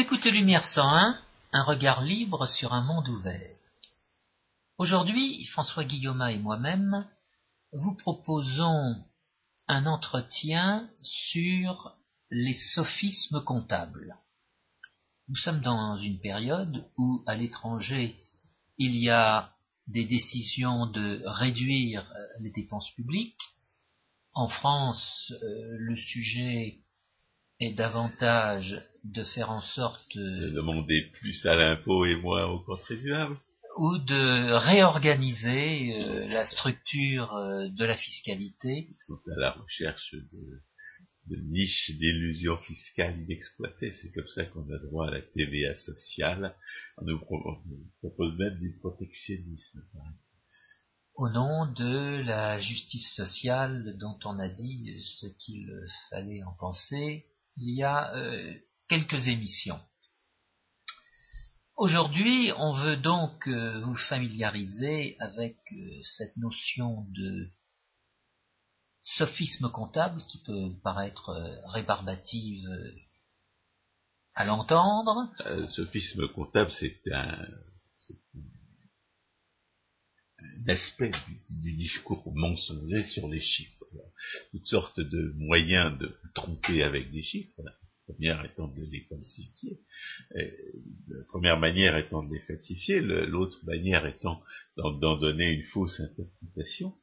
Écoutez Lumière 101, un regard libre sur un monde ouvert. Aujourd'hui, François Guillaume et moi-même vous proposons un entretien sur les sophismes comptables. Nous sommes dans une période où, à l'étranger, il y a des décisions de réduire euh, les dépenses publiques. En France, euh, le sujet est davantage de faire en sorte de demander plus à l'impôt et moins aux contribuables ou de réorganiser euh, la structure de la fiscalité. Ils sont à la recherche de, de niches d'illusions fiscales inexploitées. C'est comme ça qu'on a droit à la TVA sociale. On nous propose même du protectionnisme. Au nom de la justice sociale dont on a dit ce qu'il fallait en penser, il y a euh, quelques émissions. Aujourd'hui, on veut donc euh, vous familiariser avec euh, cette notion de sophisme comptable qui peut paraître rébarbative à l'entendre. sophisme comptable, c'est un, aspect du, discours mensonger sur les chiffres. Toutes sortes de moyens de tromper avec des chiffres. Première étant de les falsifier. la première manière étant de les falsifier, l'autre manière étant d'en donner une fausse interprétation.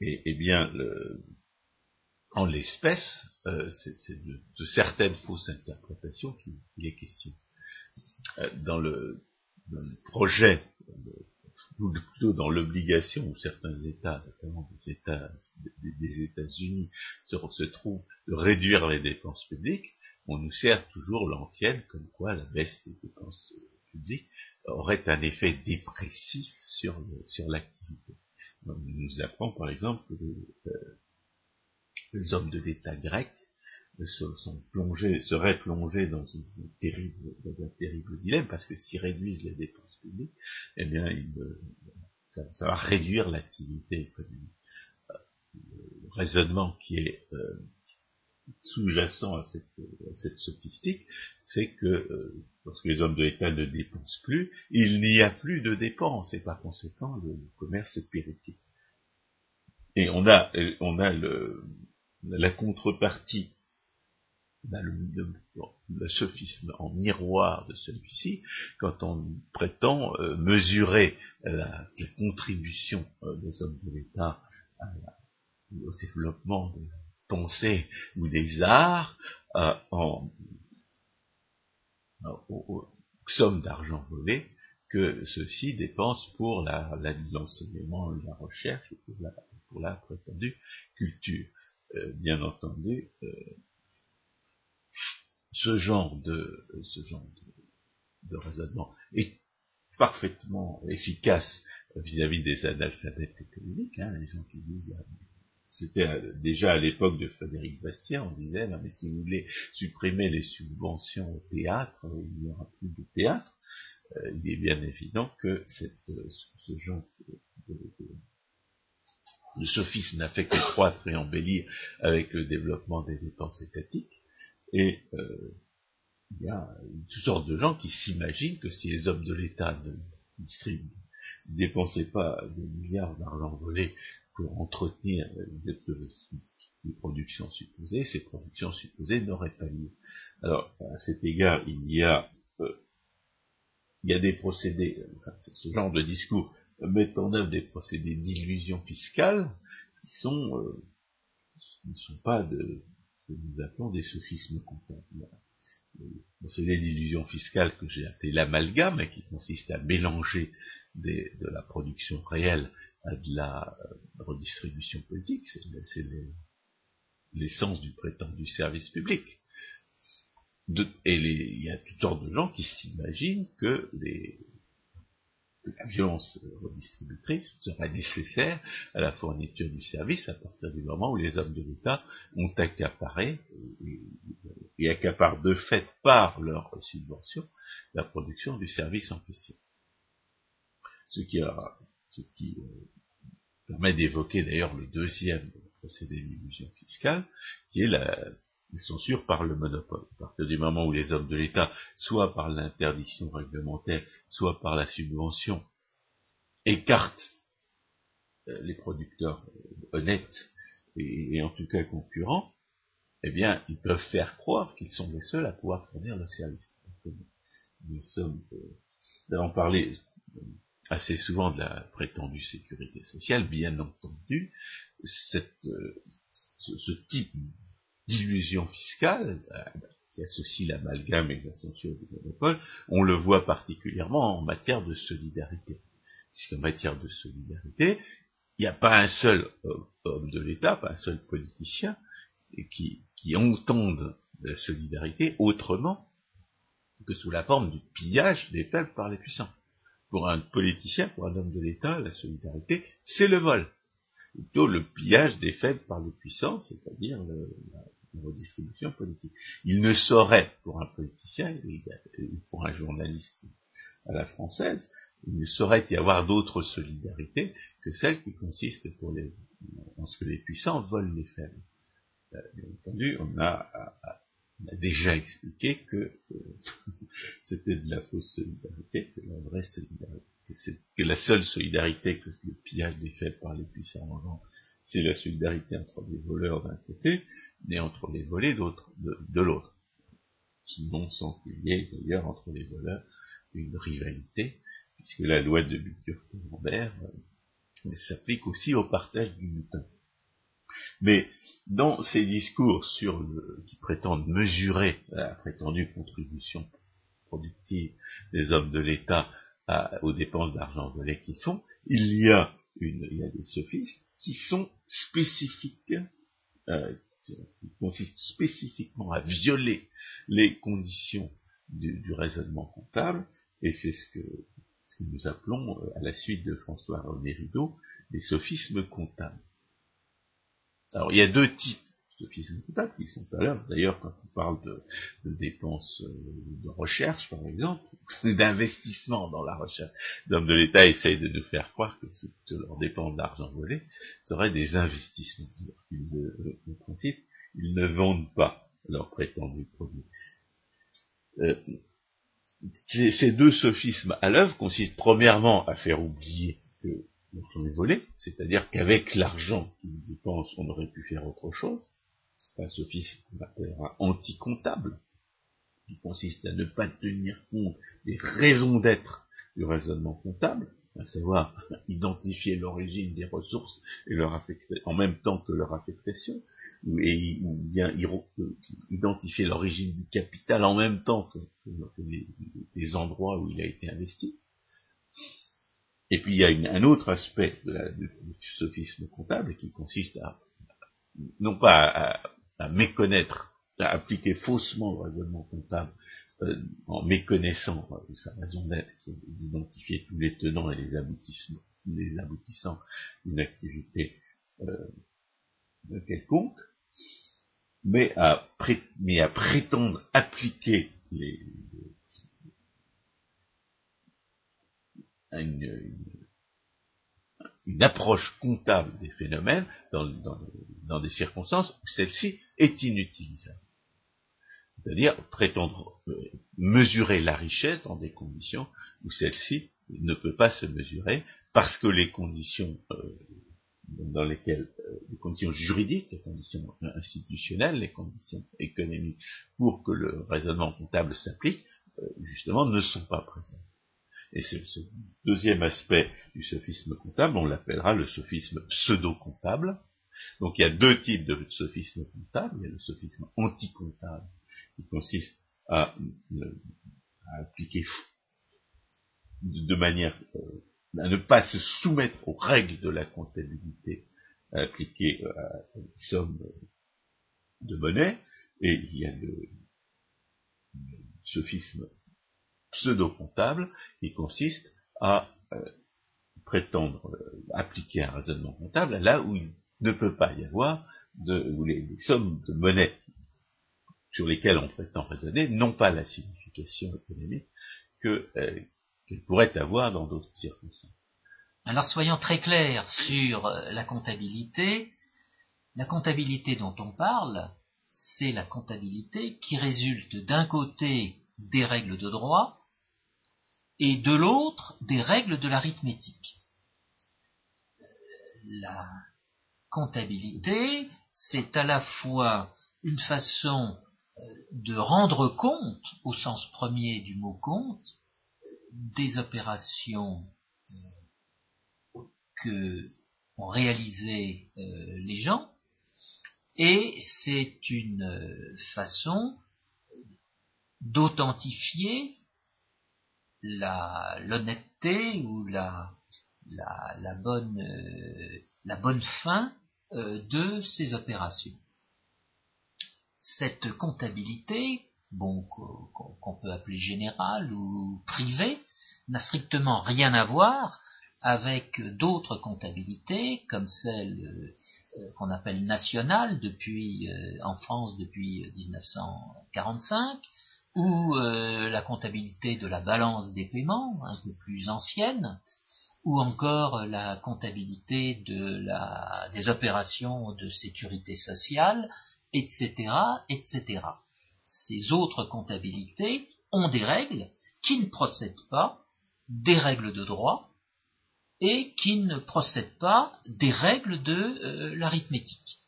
Et, eh bien, le, en l'espèce, euh, c'est de, certaines fausses interprétations qu'il est question. Euh, dans, le, projet, ou plutôt dans l'obligation où certains États, notamment des États des, États-Unis, se, se, trouvent de réduire les dépenses publiques, on nous sert toujours l'antienne comme quoi la baisse des dépenses publiques aurait un effet dépressif sur, sur l'activité. On nous apprend par exemple que euh, les hommes de l'État grec sont plongés, seraient plongés dans, une terrible, dans un terrible dilemme, parce que s'ils réduisent les dépenses publiques, eh bien, ça, va réduire l'activité économique. Le raisonnement qui est euh, sous-jacent à cette, sophistique, c'est que euh, lorsque les hommes de l'État ne dépensent plus, il n'y a plus de dépenses, et par conséquent, le, commerce est péritique. Et on a, on a le, la contrepartie le, sophisme en miroir de celui-ci, quand on prétend euh, mesurer la, contribution euh, des hommes de l'État au développement des pensées ou des arts euh, en, aux, sommes d'argent volé que ceux-ci dépensent pour l'enseignement la, la recherche pour la, pour la prétendue culture. Euh, bien entendu, euh, ce genre de de, raisonnement est parfaitement efficace vis-à-vis des analphabètes économiques, hein, les gens qui disent c'était déjà à l'époque de Frédéric Bastien, on disait, mais si vous voulez supprimer les subventions au théâtre, il n'y aura plus de théâtre. Euh, il est bien évident que ce genre de, sophisme n'a fait que croître et embellir avec le développement des dépenses étatiques. Et euh, il y a toutes sortes de gens qui s'imaginent que si les hommes de l'État ne dépensaient pas des milliards d'argent volé pour entretenir des, productions supposées, ces productions supposées n'auraient pas lieu. Alors, à cet égard, il y a, euh, il y a des procédés, enfin, ce genre de discours mettent en œuvre des procédés d'illusion fiscale qui sont euh, ne sont pas de ce que nous appelons des sophismes comptables. Le procédé d'illusion fiscale que j'ai appelé l'amalgame, qui consiste à mélanger des, de la production réelle à de la euh, redistribution politique, c'est l'essence du prétendu service public. Et il y a toutes sortes de gens qui s'imaginent que la violence redistributrice sera nécessaire à la fourniture du service à partir du moment où les hommes de l'État ont accaparé et, accaparent de fait par leur subvention la production du service en question. Ce qui, ce qui euh, permet d'évoquer d'ailleurs le deuxième procédé d'illusion fiscale, qui est la, sûrs par le monopole. À partir du moment où les hommes de l'État, soit par l'interdiction réglementaire, soit par la subvention, écartent euh, les producteurs euh, honnêtes et, en tout cas concurrents, eh bien, ils peuvent faire croire qu'ils sont les seuls à pouvoir fournir le service. Nous sommes, euh, parlé assez souvent de la prétendue sécurité sociale, bien entendu, cette, euh, ce, type d'illusion fiscale euh, qui associe l'amalgame et la censure du monopole, on le voit particulièrement en matière de solidarité. Puisqu'en matière de solidarité, il n'y a pas un seul homme de l'État, pas un seul politicien qui, qui entende la solidarité autrement que sous la forme du pillage des faibles par les puissants. Pour un politicien, pour un homme de l'État, la solidarité, c'est le vol. Plutôt le pillage des faibles par les puissants, c'est-à-dire la, redistribution politique. Il ne saurait, pour un politicien, ou pour un journaliste à la française, il ne saurait y avoir d'autre solidarité que celle qui consiste pour les, en ce que les puissants volent les faibles. Euh, bien entendu, on a, a déjà expliqué que euh, c'était de la fausse solidarité, que la vraie solidarité, que la seule solidarité que le pillage des faits par les puissants c'est la solidarité entre les voleurs d'un côté, et entre les volés de, l'autre. Sinon, sans qu'il y ait d'ailleurs entre les voleurs une rivalité, puisque la loi de buture Lambert euh, s'applique aussi au partage du butin. Mais dans ces discours sur le, qui prétendent mesurer la prétendue contribution productive des hommes de l'État aux dépenses d'argent volé qu'ils font, il y a une, il y a des sophismes qui sont spécifiques, euh, qui consistent spécifiquement à violer les conditions du, raisonnement comptable, et c'est ce que, ce que nous appelons, euh, à la suite de François René Rideau, les sophismes comptables. Alors, il y a deux types de sophismes comptables qui sont à l'œuvre. D'ailleurs, quand on parle de, dépenses euh, de recherche, par exemple, d'investissement dans la recherche, l'homme de l'État essaye de nous faire croire que ce leur dépenses d'argent volé seraient des investissements. Ils ne, principe, ils ne vendent pas leurs prétendus produits. Euh, ces deux sophismes à l'œuvre consistent premièrement à faire oublier que on est volé, c'est-à-dire qu'avec l'argent qu'ils dépensent, on aurait pu faire autre chose. C'est un sophisme qu'on appellera anti-comptable, qui consiste à ne pas tenir compte des raisons d'être du raisonnement comptable, à savoir identifier l'origine des ressources et leur en même temps que leur affectation, ou bien euh, identifier l'origine du capital en même temps que, les endroits où il a été investi. Et puis il y a un autre aspect de du sophisme comptable qui consiste à, non pas à, méconnaître, à appliquer faussement le raisonnement comptable euh, en méconnaissant euh, sa raison d'être, d'identifier tous les tenants et les les aboutissants d'une activité euh, quelconque, mais à prétendre appliquer les, une, approche comptable des phénomènes dans, dans, des circonstances où celle-ci est inutilisable. C'est-à-dire prétendre euh, mesurer la richesse dans des conditions où celle-ci ne peut pas se mesurer parce que les conditions euh, dans lesquelles euh, les conditions juridiques, les conditions institutionnelles, les conditions économiques pour que le raisonnement comptable s'applique, justement ne sont pas présentes. Et c'est ce deuxième aspect du sophisme comptable, on l'appellera le sophisme pseudo-comptable. Donc il y a deux types de sophisme comptable. Il y a le sophisme anti-comptable, qui consiste à, appliquer de, manière euh, à ne pas se soumettre aux règles de la comptabilité à appliquer euh, à une somme de monnaie, et il y a le sophisme pseudo-comptable qui consiste à euh, prétendre euh, appliquer un raisonnement comptable là où il ne peut pas y avoir de, où les, sommes de monnaie sur lesquelles on prétend raisonner n'ont pas la signification économique que euh, qu'elles pourraient avoir dans d'autres circonstances. Alors soyons très clairs sur la comptabilité. La comptabilité dont on parle, c'est la comptabilité qui résulte d'un côté des règles de droit et de l'autre des règles de l'arithmétique. La comptabilité, c'est à la fois une façon euh, de rendre compte, au sens premier du mot compte, des opérations euh, que ont réalisées euh, les gens, et c'est une façon d'authentifier l'honnêteté ou la, la, bonne, la bonne fin de ces opérations. Cette comptabilité, bon, qu'on peut appeler générale ou privée, n'a strictement rien à voir avec d'autres comptabilités, comme celle euh, qu'on appelle nationale depuis, euh, en France depuis 1945, ou euh, la comptabilité de la balance des paiements, un peu plus ancienne, ou encore la comptabilité des opérations de sécurité sociale, etc., etc. Ces autres comptabilités ont des règles qui ne procèdent pas des règles de droit et qui ne procèdent pas des règles de euh, l'arithmétique.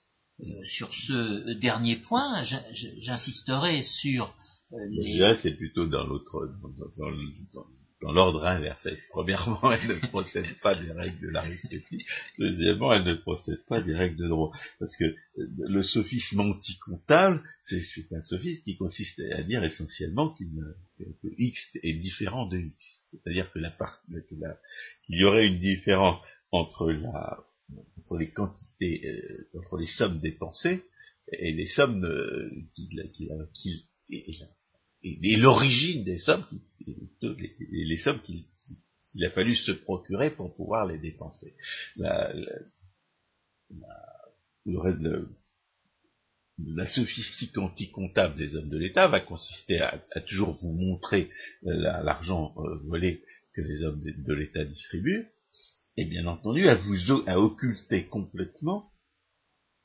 Euh, sur ce dernier point, j'insisterai sur euh, c'est plutôt dans l'autre, dans, l'ordre inverse. Premièrement, elle ne procède pas des règles de l'arithmétique. Deuxièmement, elle ne procède pas des règles de droit. Parce que le sophisme anti-comptable, c'est un sophisme qui consiste à dire essentiellement que x est différent de x. C'est-à-dire que la qu'il y aurait une différence entre la, entre les quantités, euh, entre les sommes dépensées et les sommes euh, qu'il et, l'origine des sommes, les, sommes qu'il a fallu se procurer pour pouvoir les dépenser. La sophistique anti-comptable des hommes de l'État va consister à, toujours vous montrer euh, l'argent euh, volé que les hommes de, l'État distribuent, et bien entendu à vous à occulter complètement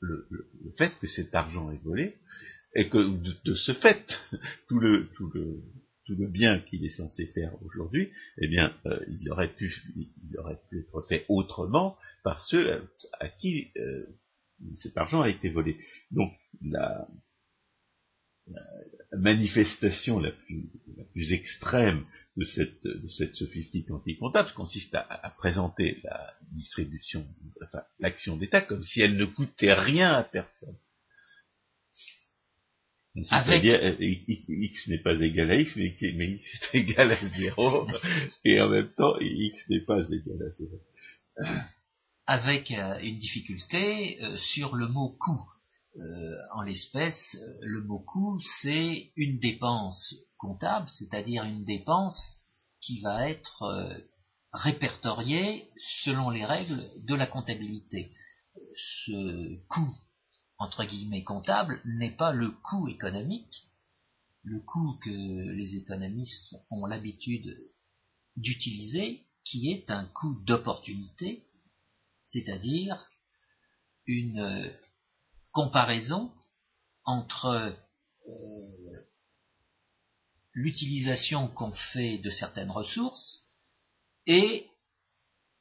le, fait que cet argent est volé et que de, ce fait, tout le, tout le, tout le bien qu'il est censé faire aujourd'hui, eh bien, euh, il, aurait pu, il aurait pu être fait autrement par ceux à, qui euh, cet argent a été volé. Donc, la, manifestation la plus, la plus, extrême de cette, de cette sophistique anti-comptable consiste à, à, présenter la distribution, enfin, l'action d'État comme si elle ne coûtait rien à personne. C'est-à-dire, euh, x n'est pas égal à x, mais, x est égal à 0, et en même temps, x n'est pas égal à 0. Avec euh, une difficulté euh, sur le mot coût. en l'espèce, le mot coût, c'est une dépense comptable, c'est-à-dire une dépense qui va être répertoriée selon les règles de la comptabilité. Ce coût entre guillemets comptable n'est pas le coût économique, le coût que les économistes ont l'habitude d'utiliser, qui est un coût d'opportunité, c'est-à-dire une comparaison entre euh, l'utilisation qu'on fait de certaines ressources et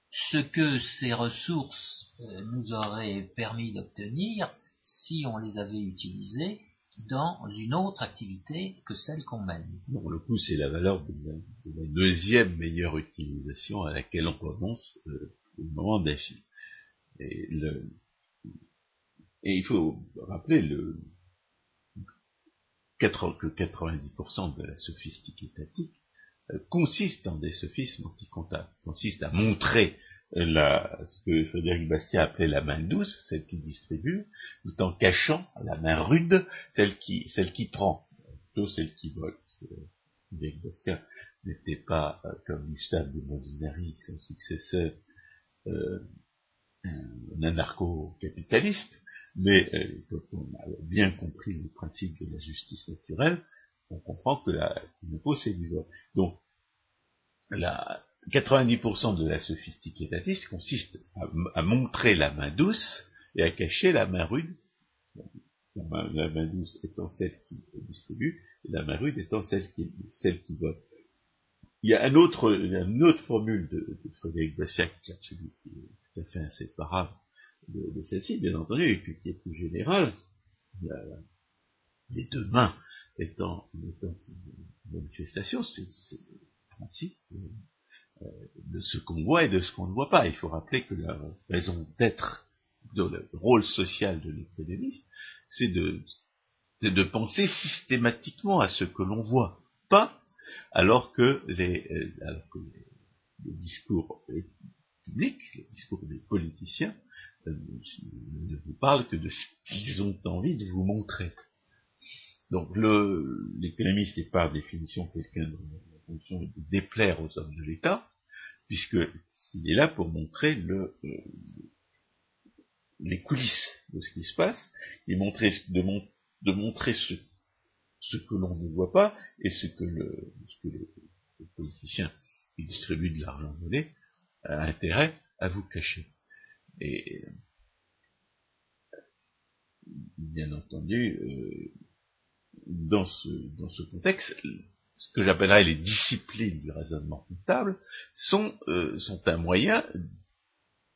ce que ces ressources euh, nous auraient permis d'obtenir si on les avait utilisés dans une autre activité que celle qu'on mène. Non, le coût, c'est la valeur de la, deuxième meilleure utilisation à laquelle on commence euh, au moment d'agir. Et, il faut rappeler le, que 90% de la sophistique étatique euh, consiste en des sophismes anticomptables, consiste à montrer la, ce que Frédéric Bastien appelait la main douce, celle qui distribue, tout en cachant la main rude, celle qui, celle qui prend, plutôt celle qui vole. Frédéric Bastien n'était pas, euh, comme Gustave de Molinari, son successeur, euh, un anarcho-capitaliste, mais euh, quand on a bien compris le principe de la justice naturelle, on comprend que la, l'impôt c'est du vol. Donc, la, 90% de la sophistique étatiste consiste à, montrer la main douce et à cacher la main rude. la main, douce étant celle qui distribue, et la main rude étant celle qui, vote. Il y a un autre, une autre formule de, de Frédéric Bastiat qui est tout à fait inséparable de, de celle-ci, bien entendu, et puis qui est plus générale. Les deux mains étant, étant une manifestation, c'est le principe de ce qu'on voit et de ce qu'on ne voit pas. Il faut rappeler que la raison d'être, le rôle social de l'économiste, c'est de, de penser systématiquement à ce que l'on voit, pas alors que les, euh, alors que les, discours publics, les discours des politiciens, euh, ne vous parlent que de ce qu'ils ont envie de vous montrer. Donc l'économiste est par définition quelqu'un la fonction de déplaire aux hommes de l'État, puisqu'il est là pour montrer le, euh, les coulisses de ce qui se passe, et montrer, de, de montrer ce, ce que l'on ne voit pas et ce que le, ce que le, politicien qui distribue de l'argent volé a intérêt à vous cacher. Et bien entendu, euh, dans ce, dans ce contexte, ce que j'appellerais les disciplines du raisonnement comptable sont, euh, sont un moyen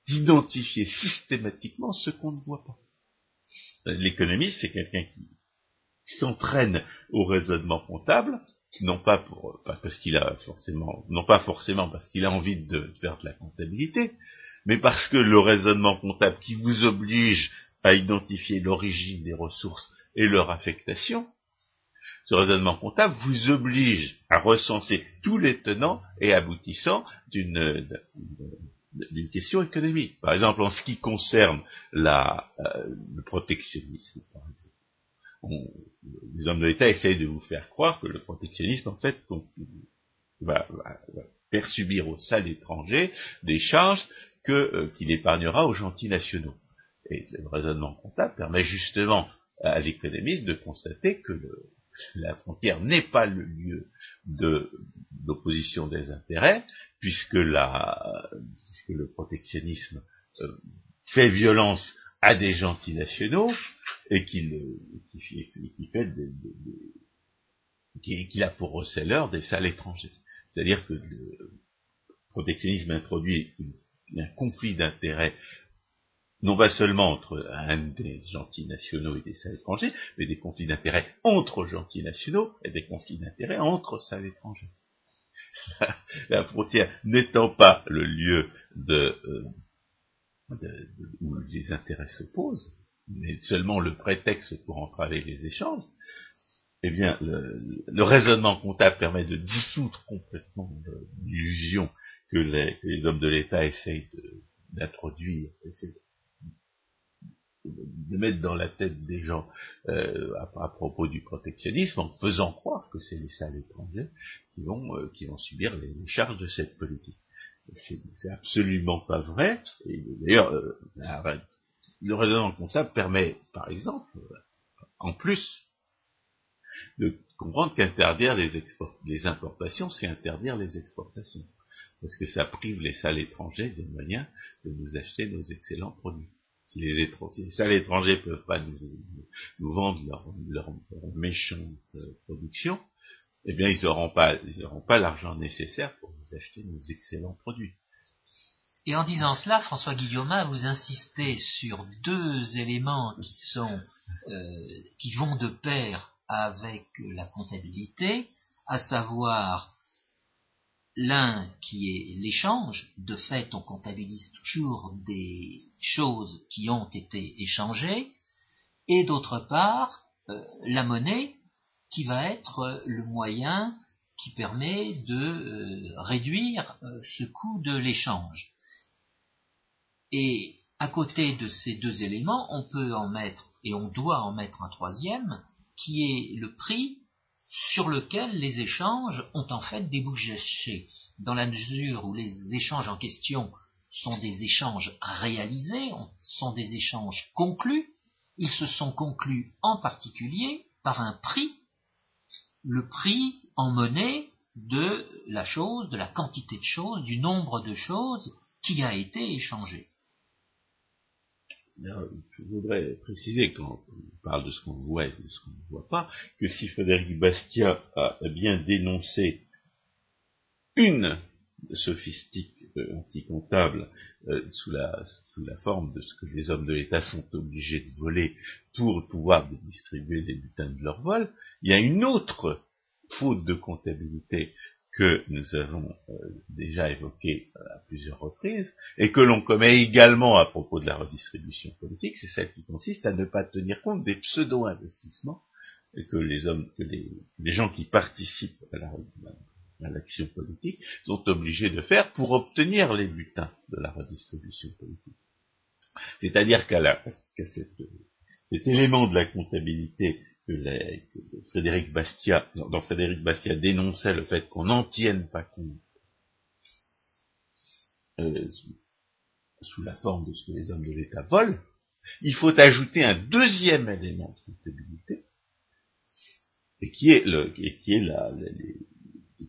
d'identifier systématiquement ce qu'on ne voit pas. L'économiste, c'est quelqu'un qui s'entraîne au raisonnement comptable, non pas pour, parce qu'il a forcément, non pas forcément parce qu'il a envie de faire de la comptabilité, mais parce que le raisonnement comptable qui vous oblige à identifier l'origine des ressources et leur affectation, ce raisonnement comptable vous oblige à recenser tous les tenants et aboutissants d'une question économique. Par exemple, en ce qui concerne euh, le protectionnisme, par exemple. les hommes de l'État essayent de vous faire croire que le protectionnisme, en fait, va, faire subir au sale étranger des charges euh, qu'il épargnera aux gentils nationaux. Et le raisonnement comptable permet justement à l'économiste de constater que le, la frontière n'est pas le lieu de d'opposition des intérêts, puisque, la, puisque le protectionnisme euh, fait violence à des gentils nationaux et qu'il fait qu'il a pour receleur des salles étrangers. C'est-à-dire que le protectionnisme introduit un conflit d'intérêts non pas seulement entre des gentils nationaux et des salles étrangers, mais des conflits d'intérêts entre gentils nationaux et des conflits d'intérêts entre salles étrangers. La, frontière n'étant pas le lieu de, euh, où les intérêts s'opposent, mais seulement le prétexte pour entraver les échanges, eh bien, le, raisonnement comptable permet de dissoudre complètement l'illusion que les, hommes de l'État essayent d'introduire, de mettre dans la tête des gens euh, à, propos du protectionnisme en faisant croire que c'est les salles étrangers qui vont, euh, qui vont subir les, charges de cette politique. C'est absolument pas vrai. D'ailleurs, euh, le raisonnement comptable permet, par exemple, en plus, de comprendre qu'interdire les, les importations, c'est interdire les exportations. Parce que ça prive les salles étrangères de moyens de nous acheter nos excellents produits si les, étrangers, ça, étrangers ne peuvent pas nous, vendre leur, méchante production, eh bien, ils n'auront pas, ils pas l'argent nécessaire pour nous acheter nos excellents produits. Et en disant cela, François Guillaume, vous insistez sur deux éléments qui sont, euh, qui vont de pair avec la comptabilité, à savoir L'un qui est l'échange, de fait on comptabilise toujours des choses qui ont été échangées, et d'autre part euh, la monnaie qui va être le moyen qui permet de euh, réduire euh, ce coût de l'échange. Et à côté de ces deux éléments, on peut en mettre, et on doit en mettre un troisième, qui est le prix sur lequel les échanges ont en fait débouché, dans la mesure où les échanges en question sont des échanges réalisés, sont des échanges conclus, ils se sont conclus en particulier par un prix, le prix en monnaie de la chose, de la quantité de choses, du nombre de choses qui a été échangé. Je voudrais préciser, quand on parle de ce qu'on voit et de ce qu'on ne voit pas, que si Frédéric Bastiat a bien dénoncé une sophistique euh, anticomptable euh, sous, la, sous la forme de ce que les hommes de l'État sont obligés de voler pour pouvoir distribuer les butins de leur vol, il y a une autre faute de comptabilité que nous avons euh, déjà évoquée à plusieurs reprises, et que l'on commet également à propos de la redistribution politique, c'est celle qui consiste à ne pas tenir compte des pseudo-investissements que les hommes, que les, gens qui participent à l'action politique, sont obligés de faire pour obtenir les butins de la redistribution politique. C'est-à-dire qu'à cet élément de la comptabilité que, Frédéric Bastiat, dont Frédéric Bastiat dénonçait le fait qu'on n'en tienne pas compte euh, sous, la forme de ce que les hommes de l'État volent, il faut ajouter un deuxième élément de comptabilité, et qui est, le, qui est la,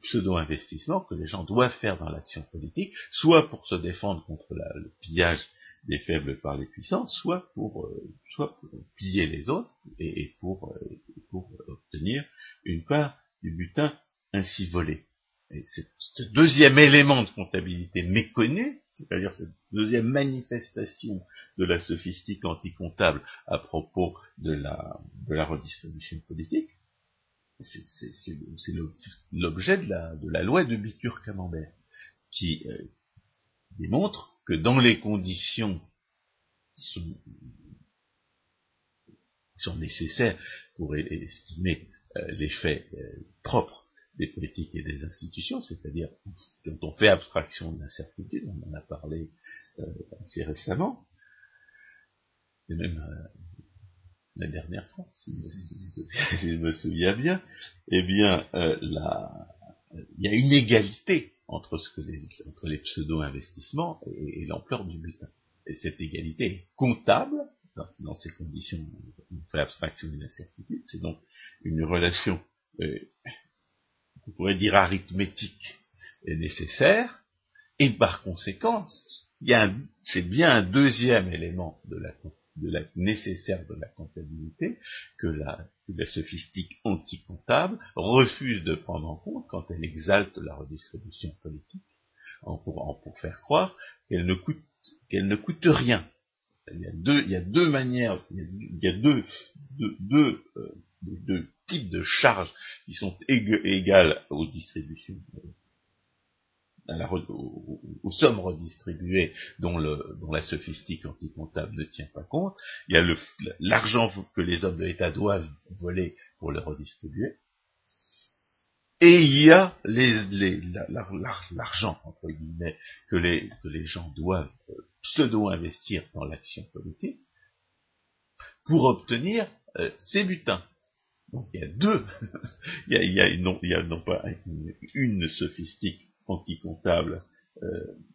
pseudo-investissements que les gens doivent faire dans l'action politique, soit pour se défendre contre le pillage des faibles par les puissants, soit pour, euh, soit pour piller les autres et, pour, euh, pour, obtenir une part du butin ainsi volé. Et ce deuxième élément de comptabilité méconnu, c'est-à-dire cette deuxième manifestation de la sophistique anticomptable à propos de la, de la redistribution politique, c'est l'objet de la, loi de Bitur-Camembert, qui euh, démontre que dans les conditions qui sont, nécessaires pour estimer euh, l'effet euh, propre des politiques et des institutions, c'est-à-dire quand on fait abstraction de l'incertitude, on en a parlé assez récemment, et même la dernière fois, si, je me souviens bien, eh bien, euh, il y a une égalité entre, ce que les, entre les pseudo-investissements et, l'ampleur du butin. Et cette égalité est comptable, dans, ces conditions, on fait abstraction de l'incertitude, c'est donc une relation, euh, on pourrait dire arithmétique, et nécessaire, et par conséquent, c'est bien un deuxième élément de la de la, nécessaire de la comptabilité que la, sophistique anti-comptable refuse de prendre en compte quand elle exalte la redistribution politique, en pour, pour faire croire qu'elle ne coûte qu'elle ne coûte rien. Il y a deux, il y a deux manières, il y a deux, deux, deux, euh, deux types de charges qui sont égales aux distributions aux, sommes redistribuées dont, la sophistique anticomptable ne tient pas compte. Il y a l'argent que les hommes de l'État doivent voler pour le redistribuer. Et il y a l'argent, entre guillemets, que les, gens doivent pseudo-investir dans l'action politique pour obtenir euh, ces butins. Donc il y a deux, il, y a, non, pas une sophistique anti-comptable, euh,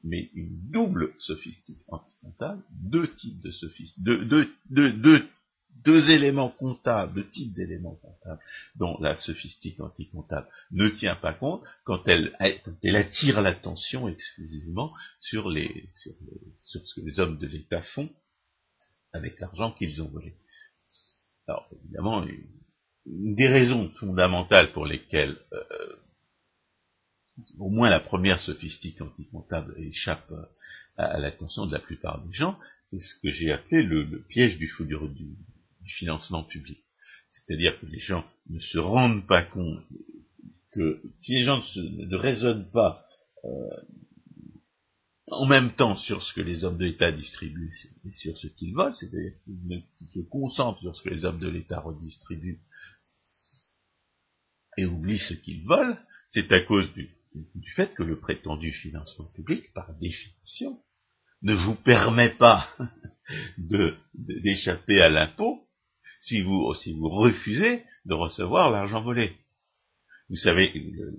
mais une double sophistique anti-comptable, deux types de sophistique, deux, éléments comptables, deux types d'éléments comptables dont la sophistique anti-comptable ne tient pas compte quand elle, attire l'attention exclusivement sur, les, sur, ce que les hommes de l'État font avec l'argent qu'ils ont volé. Alors évidemment, une, des raisons fondamentales pour lesquelles euh, au moins la première sophistique anticomptable échappe à, l'attention de la plupart des gens, c'est ce que j'ai appelé le, piège du, du, financement public. C'est-à-dire que les gens ne se rendent pas compte que si les gens ne, raisonnent pas euh, en même temps sur ce que les hommes de l'État distribuent et sur ce qu'ils volent, c'est-à-dire qu'ils se concentrent sur ce que les hommes de l'État redistribuent et oublient ce qu'ils volent, c'est à cause du, du fait que le prétendu financement public, par définition, ne vous permet pas d'échapper à l'impôt si vous, si vous refusez de recevoir l'argent volé. Vous savez, le,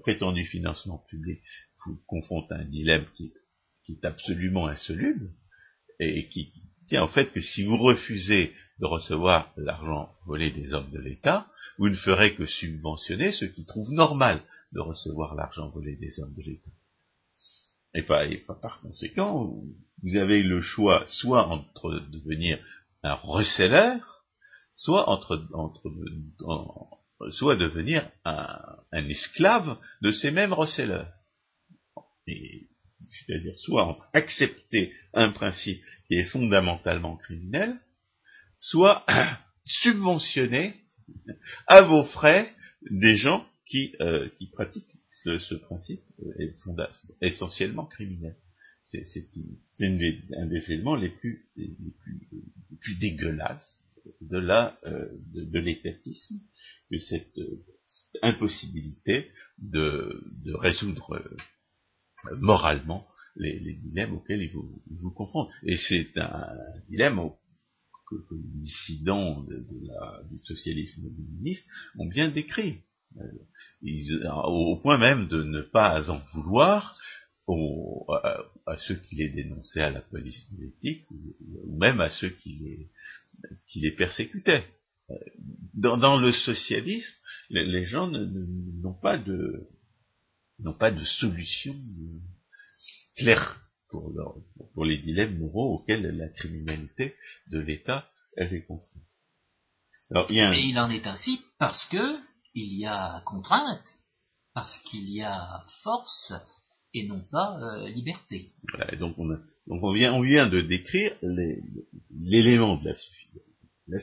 prétendu financement public vous confronte à un dilemme qui, qui est absolument insoluble et qui tient en fait que si vous refusez de recevoir l'argent volé des hommes de l'État, vous ne ferez que subventionner ceux qui trouvent normal de recevoir l'argent volé des hommes de l'État. Et, pas, par conséquent, vous avez le choix soit entre devenir un reseller, soit entre, devenir un, esclave de ces mêmes resellers. C'est-à-dire soit accepter un principe qui est fondamentalement criminel, soit subventionner à vos frais des gens qui, euh, qui pratiquent ce, ce principe euh, essentiellement criminel. C'est un des éléments les plus, les plus, les plus dégueulasses de la euh, de, l'étatisme que cette, impossibilité de, de résoudre moralement les, dilemmes auxquels il vous, il vous confronte. Et c'est un dilemme les dissidents du socialisme communiste ont bien décrit. Euh, ils, au, point même de ne pas en vouloir à, ceux qui les dénonçaient à la police politique ou, même à ceux qui les, persécutaient. Dans, dans le socialisme, les, gens n'ont pas de solution claire pour, leur, pour les dilemmes moraux auxquels la criminalité de l'État est confrontée. Alors, il y a un... Et il en est ainsi parce que il y a contrainte, parce qu'il y a force et non pas euh, liberté. Voilà, donc, on, a, donc on, vient, on vient de décrire l'élément de la, la,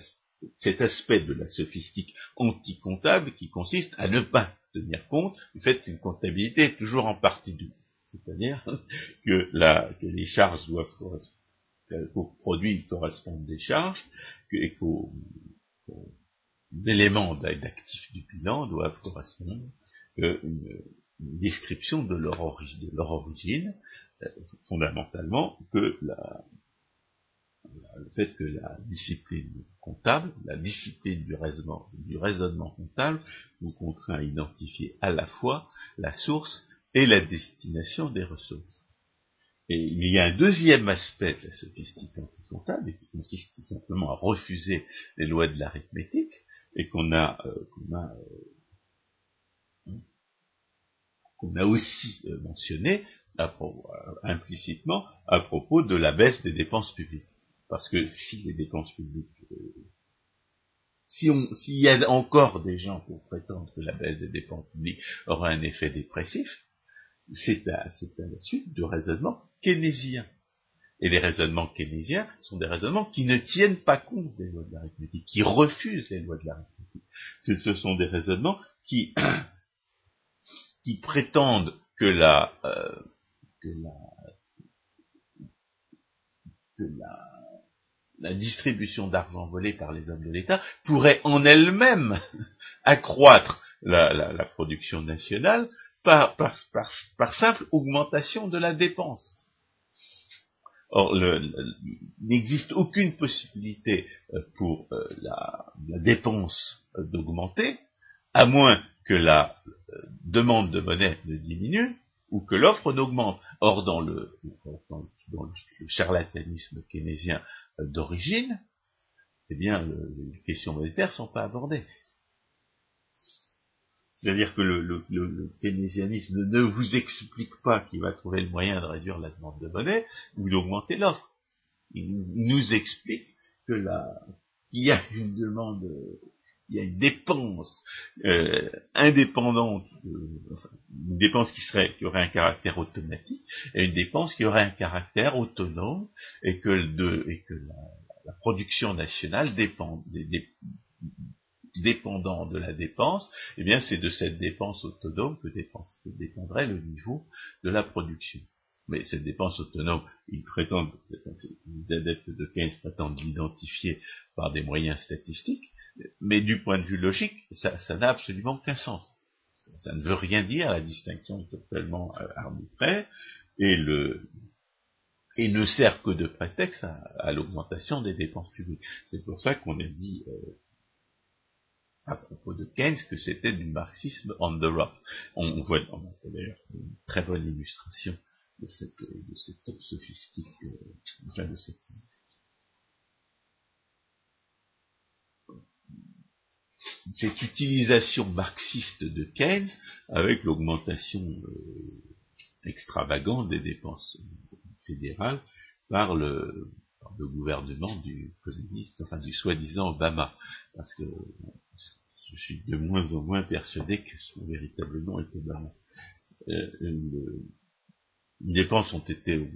cet aspect de la sophistique anti-comptable qui consiste à ne pas tenir compte du fait qu'une comptabilité est toujours en partie double. C'est-à-dire que, la, que les charges doivent correspondre, qu'aux produits correspondent des charges, que, et qu'aux, éléments d'actifs du bilan doivent correspondre une, une description de leur, origine, de leur origine, euh, fondamentalement que la, le fait que la discipline comptable, la discipline du raisonnement, du raisonnement comptable, vous contraint à identifier à la fois la source et la destination des ressources. Et il y a un deuxième aspect de la sophistique anti-comptable, qui consiste tout simplement à refuser les lois de l'arithmétique, et qu'on a, euh, qu'on a, euh, qu'on a aussi euh, mentionné à, implicitement à propos de la baisse des dépenses publiques. Parce que si les dépenses publiques, euh, si on, s'il y a encore des gens pour prétendre que la baisse des dépenses publiques aura un effet dépressif, c'est à, à la suite de raisonnements keynésiens. Et les raisonnements keynésiens sont des raisonnements qui ne tiennent pas compte des lois de l'arithmétique, qui refusent les lois de l'arithmétique. Ce, sont des raisonnements qui, qui prétendent que la, euh, que la, que la distribution d'argent volé par les hommes de l'État pourrait en elle-même accroître la, la, la, production nationale par, par, par, simple augmentation de la dépense. Or, n'existe aucune possibilité euh, pour euh, la, dépense euh, d'augmenter, à moins que la demande de monnaie ne diminue, ou que l'offre n'augmente. Or, dans le, dans, le, charlatanisme keynésien d'origine, eh bien, le, les questions monétaires ne sont pas abordées. C'est-à-dire que le, le, le, keynésianisme ne vous explique pas qu'il va trouver le moyen de réduire la demande de monnaie ou d'augmenter l'offre. Il nous explique que la, qu'il y a une demande il y a une dépense euh, indépendante, euh, enfin, une dépense qui serait qui aurait un caractère automatique et une dépense qui aurait un caractère autonome et que de et que la, la production nationale dépend des, des, dépendant de la dépense, eh bien c'est de cette dépense autonome que, dépendrait le niveau de la production. Mais cette dépense autonome, ils prétendent, les adeptes de Keynes prétendent l'identifier par des moyens statistiques, mais du point de vue logique, ça n'a absolument aucun sens. Ça, ne veut rien dire, la distinction est totalement euh, arbitraire, et, ne sert que de prétexte à, à l'augmentation des dépenses publiques. C'est pour ça qu'on a dit euh, à propos de Keynes que c'était du marxisme on the rough. On, voit d'ailleurs une très bonne illustration de cette, sophistique, euh, de cette utilisation marxiste de Keynes avec l'augmentation euh, extravagant des dépenses fédérales par le, le gouvernement du communiste, enfin du soi-disant Obama, parce que je suis de moins en moins persuadé que son véritable nom est Obama. Euh, les dépenses ont été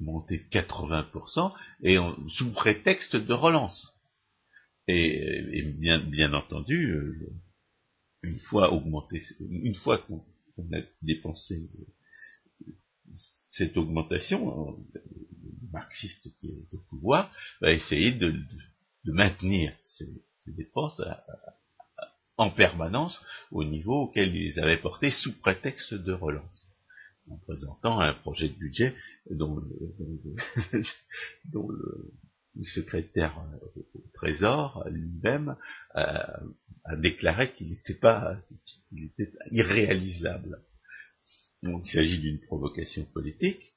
augmentées 80% et sous prétexte de relance. Et, bien, bien entendu, euh, une fois augmenté, une fois qu'on a dépensé cette augmentation, le marxiste qui est au pouvoir va essayer de, maintenir ces, dépenses en permanence au niveau auquel il les avait portées sous prétexte de relance en présentant un projet de budget dont le, secrétaire au Trésor lui-même a, déclaré qu'il n'était pas, irréalisable. Il s'agit d'une provocation politique,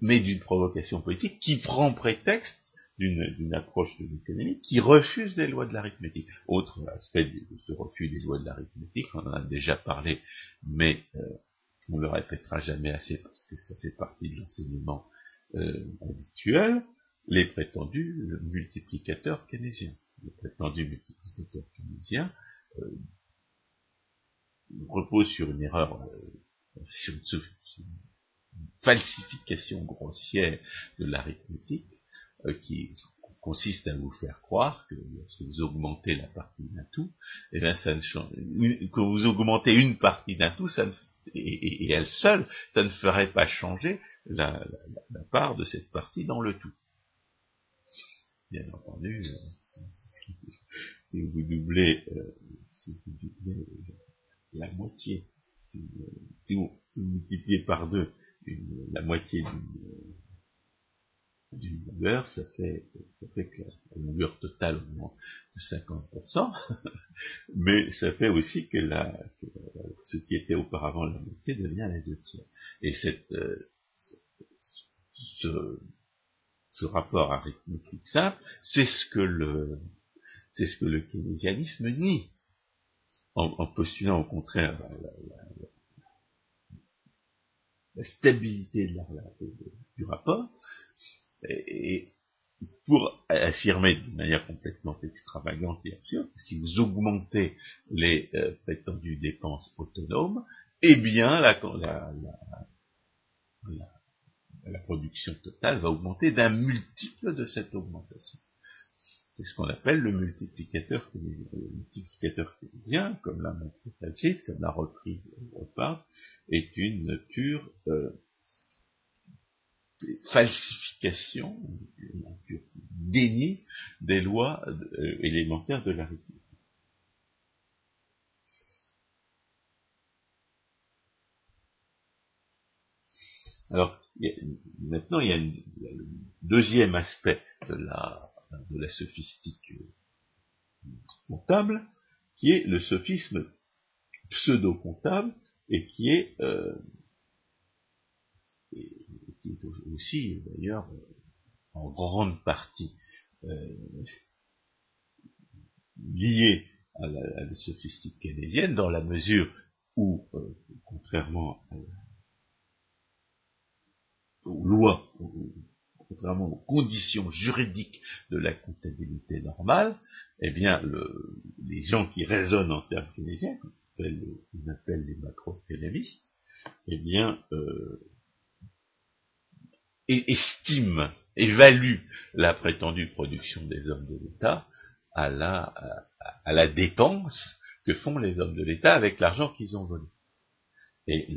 mais d'une provocation politique qui prend prétexte d'une approche de l'économie qui refuse les lois de l'arithmétique. Autre aspect de ce refus des lois de l'arithmétique, on en a déjà parlé, mais euh, on le répétera jamais assez parce que ça fait partie de l'enseignement euh, habituel, les prétendus multiplicateurs keynésiens. Les prétendus multiplicateurs keynésiens euh, reposent sur une erreur, euh, sur, une, falsification grossière de l'arithmétique qui consiste à vous faire croire que lorsque vous augmentez la partie d'un tout, eh bien ça ne change, quand vous augmentez une partie d'un tout, ça ne et, elle seule, ça ne ferait pas changer la, part de cette partie dans le tout. Bien entendu, euh, si vous doublez, euh, si vous doublez la moitié, si vous, multipliez par deux la moitié d'une d'une longueur, ça fait, ça fait que la longueur totale augmente de 50%, mais ça fait aussi que, la, ce qui était auparavant la moitié devient la deux tiers. Et cette, euh, ce, rapport arithmétique simple, c'est ce que le, c'est ce que le keynésianisme nie, en, postulant au contraire la, stabilité de la, du rapport, et, pour affirmer de manière complètement extravagante et absurde si vous augmentez les euh, prétendues dépenses autonomes, eh bien la, la, production totale va augmenter d'un multiple de cette augmentation. C'est ce qu'on appelle le multiplicateur. Le multiplicateur keynésien, comme l'a montré Falsit, comme l'a repris Europa, est une nature euh, falsification, déni des lois euh, élémentaires de la République. Alors, maintenant, il y, a le deuxième aspect de la, sophistique euh, comptable, qui est le sophisme pseudo-comptable, et qui est euh, qui est aussi d'ailleurs en grande partie euh, lié à la, sophistique keynésienne, dans la mesure où, euh, contrairement aux lois, contrairement aux conditions juridiques de la comptabilité normale, eh bien, les gens qui raisonnent en termes keynésiens, qu'on appelle, les macro-économistes, eh bien, euh, et estime, évalue la prétendue production des hommes de l'État à la, à, la dépense que font les hommes de l'État avec l'argent qu'ils ont volé. Et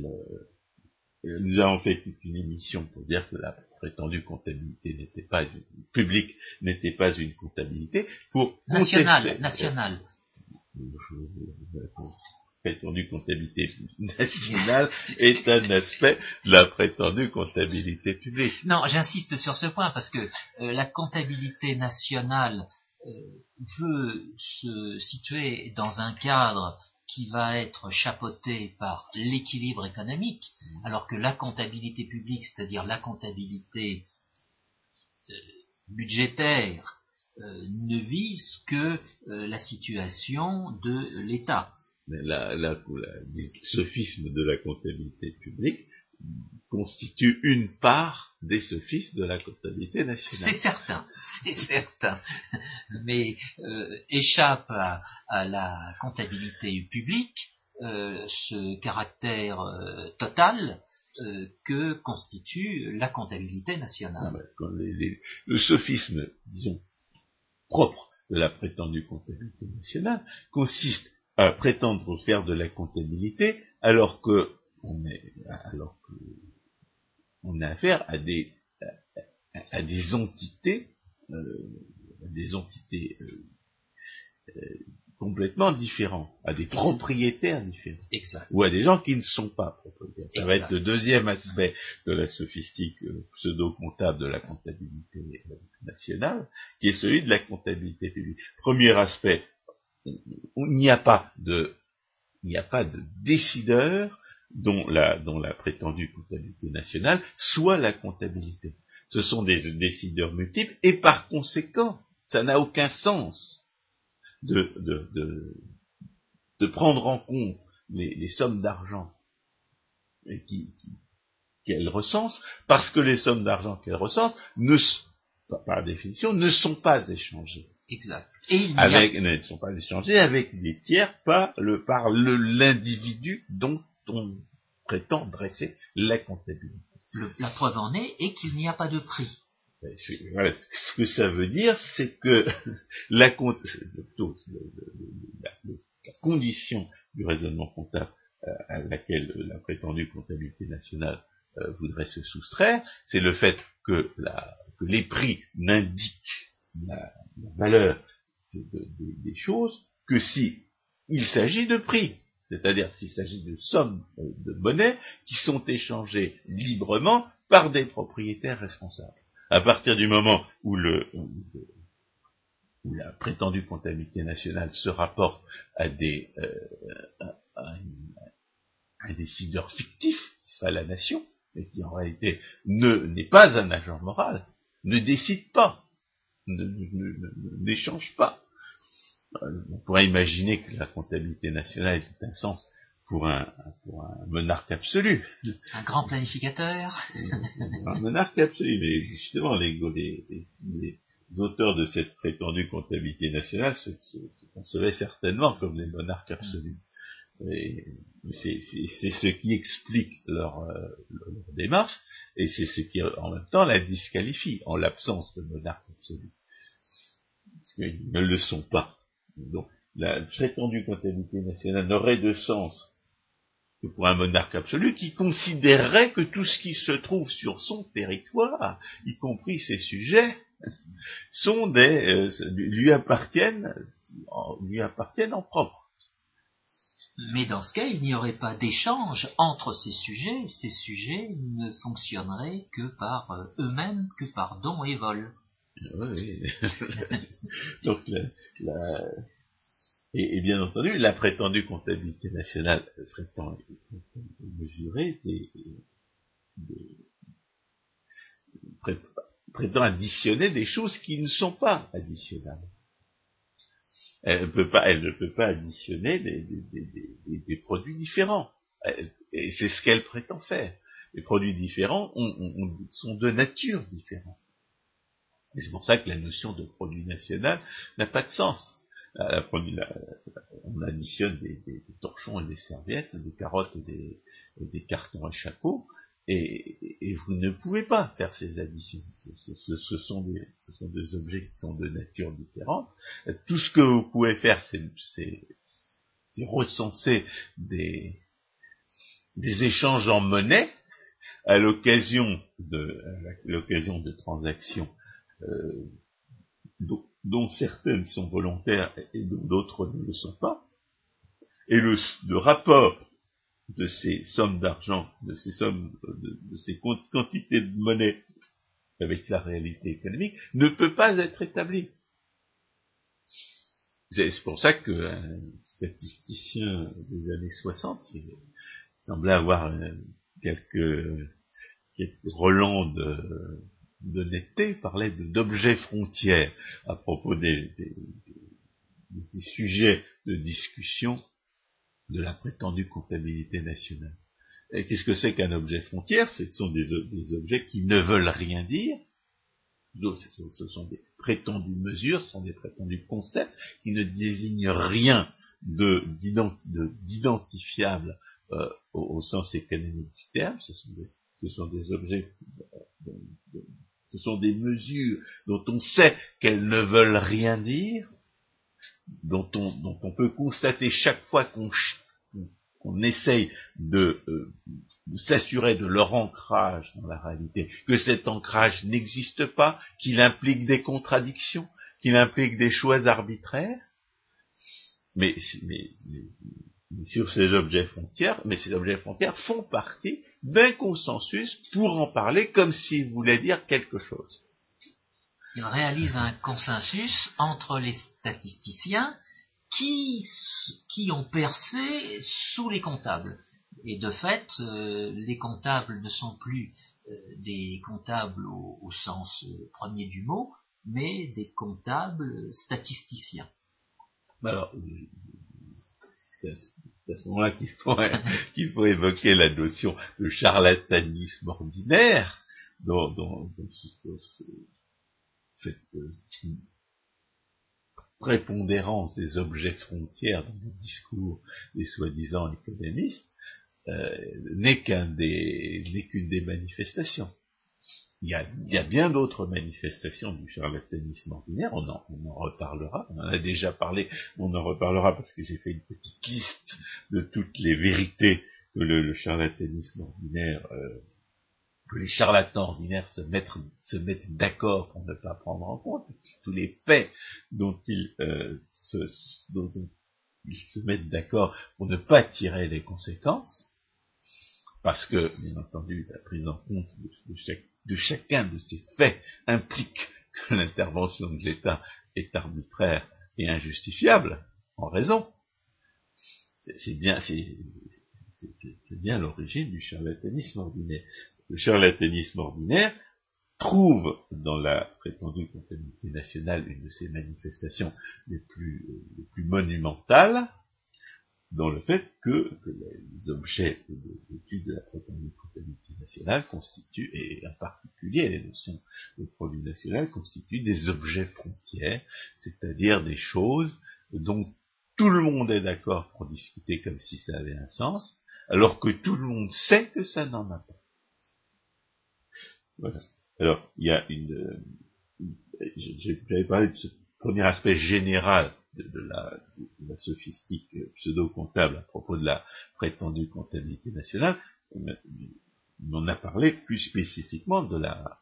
nous avons fait une émission pour dire que la prétendue comptabilité n'était pas publique, n'était pas une comptabilité pour nationale, nationale prétendue comptabilité nationale est un aspect de la prétendue comptabilité publique. Non, j'insiste sur ce point parce que euh, la comptabilité nationale euh, veut se situer dans un cadre qui va être chapeauté par l'équilibre économique, alors que la comptabilité publique, c'est-à-dire la comptabilité euh, budgétaire, ne vise que la situation de l'État la, la, le sophisme de la comptabilité publique constitue une part des sophistes de la comptabilité nationale. C'est certain, c'est certain. Mais euh, échappe à, la comptabilité publique euh, ce caractère euh, total que constitue la comptabilité nationale. Ah le sophisme, disons, propre de la prétendue comptabilité nationale consiste à prétendre faire de la comptabilité alors que on est, alors que on a affaire à des, à, des entités, euh, des entités euh, euh, complètement différentes, à des propriétaires différents, exact. ou à des gens qui ne sont pas propriétaires. Ça va être le deuxième aspect de la sophistique pseudo-comptable de la comptabilité nationale, qui est celui de la comptabilité publique. Premier aspect, il n'y a pas de, décideur dont la, prétendue comptabilité nationale soit la comptabilité. Ce sont des décideurs multiples et par conséquent, ça n'a aucun sens de, prendre en compte les, sommes d'argent qu'elle recense, parce que les sommes d'argent qu'elle recense, ne, par définition, ne sont pas échangées. Exact. Et avec, ne sont pas échangées avec des tiers par le par l'individu dont on prétend dresser la comptabilité. la preuve en est, et qu'il n'y a pas de prix. Ben, ce que ça veut dire, c'est que la, condition du raisonnement comptable euh, à laquelle la prétendue comptabilité nationale euh, voudrait se soustraire, c'est le fait que, les prix n'indiquent la, valeur des choses que si il s'agit de prix c'est-à-dire s'il s'agit de sommes euh, de monnaie qui sont échangées librement par des propriétaires responsables. À partir du moment où, le, la prétendue comptabilité nationale se rapporte à des, euh, un décideur fictif, qui sera la nation, mais qui en réalité n'est pas un agent moral, ne décide pas, n'échange pas, on pourrait imaginer que la comptabilité nationale est un sens pour un, pour un monarque absolu. Un grand planificateur. un monarque absolu, mais justement, les, les, auteurs de cette prétendue comptabilité nationale se, concevaient certainement comme des monarques absolus. C'est ce qui explique leur, euh, leur démarche, et c'est ce qui en même temps la disqualifie, en l'absence de monarques absolus. Parce qu'ils ne le sont pas. Donc, la prétendue comptabilité nationale n'aurait de sens que pour un monarque absolu qui considérerait que tout ce qui se trouve sur son territoire, y compris ses sujets, sont des, euh, lui appartiennent, en propre. Mais dans ce cas, il n'y aurait pas d'échange entre ces sujets. Ces sujets ne fonctionneraient que par euh, eux-mêmes, que par don et vol. Oui. Donc, et, bien entendu, la prétendue comptabilité nationale prétend, mesurer des, prétend additionner des choses qui ne sont pas additionnables. Elle, peut pas, elle ne peut pas additionner des, produits différents. Et c'est ce qu'elle prétend faire. Les produits différents sont de nature différente. Et c'est pour ça que la notion de produit national n'a pas de sens. on additionne des, torchons et des serviettes, des carottes et des, cartons à chapeau, et, vous ne pouvez pas faire ces additions. Ce, sont des, objets qui sont de nature différente. Tout ce que vous pouvez faire, c'est recenser des, des échanges en monnaie à l'occasion de, l'occasion de transactions euh, dont, certaines sont volontaires et dont d'autres ne le sont pas, et le, rapport de ces sommes d'argent, de ces sommes, de, ces quantités de monnaie avec la réalité économique, ne peut pas être établi. C'est pour ça qu'un statisticien des années 60, qui semblait avoir euh, quelques, quelques de, d'honnêteté parlait d'objets frontières à propos des, sujets de discussion de la prétendue comptabilité nationale. Qu'est-ce que c'est qu'un objet frontière? Ce sont des, objets qui ne veulent rien dire. Ce sont des prétendues mesures, ce sont des prétendus concepts qui ne désignent rien d'identifiable euh, au, sens économique du terme. Ce sont des, ce sont des objets, ce sont des mesures dont on sait qu'elles ne veulent rien dire, dont on, peut constater chaque fois qu'on essaye de, euh, de s'assurer de leur ancrage dans la réalité, que cet ancrage n'existe pas, qu'il implique des contradictions, qu'il implique des choix arbitraires, mais, sur ces objets frontières, mais ces objets frontières font partie d'un consensus pour en parler comme s'ils voulaient dire quelque chose. Il réalise un consensus entre les statisticiens qui, qui ont percé sous les comptables. Et de fait, euh, les comptables ne sont plus euh, des comptables au, sens euh, premier du mot, mais des comptables statisticiens. Alors, c'est à ce moment-là qu'il faut, évoquer la notion de charlatanisme ordinaire, dont, cette prépondérance des objets frontières dans le discours des soi-disant économistes euh, n'est qu'une des manifestations. Il y a, il y a bien d'autres manifestations du charlatanisme ordinaire, on en, on en, reparlera, on en a déjà parlé, on en reparlera parce que j'ai fait une petite liste de toutes les vérités que le, le charlatanisme ordinaire euh, que les charlatans ordinaires se mettent, se mettent d'accord pour ne pas prendre en compte. Tous les faits dont ils, euh, se, dont, ils se mettent d'accord pour ne pas tirer les conséquences, parce que, bien entendu, la prise en compte de, de chacun de ces faits implique que l'intervention de l'État est arbitraire et injustifiable, en raison. C'est bien, l'origine du charlatanisme ordinaire le charlatanisme ordinaire trouve dans la prétendue comptabilité nationale une de ses manifestations les plus monumentales, dans le fait que, les objets d'étude de la prétendue comptabilité nationale constituent, et en particulier les notions de produit national, constituent des objets frontières, c'est-à-dire des choses dont tout le monde est d'accord pour discuter comme si ça avait un sens, alors que tout le monde sait que ça n'en a pas. Voilà. Alors, il y a une... J'avais parlé de ce premier aspect général de, la, sophistique pseudo-comptable à propos de la prétendue comptabilité nationale. On a parlé plus spécifiquement de la,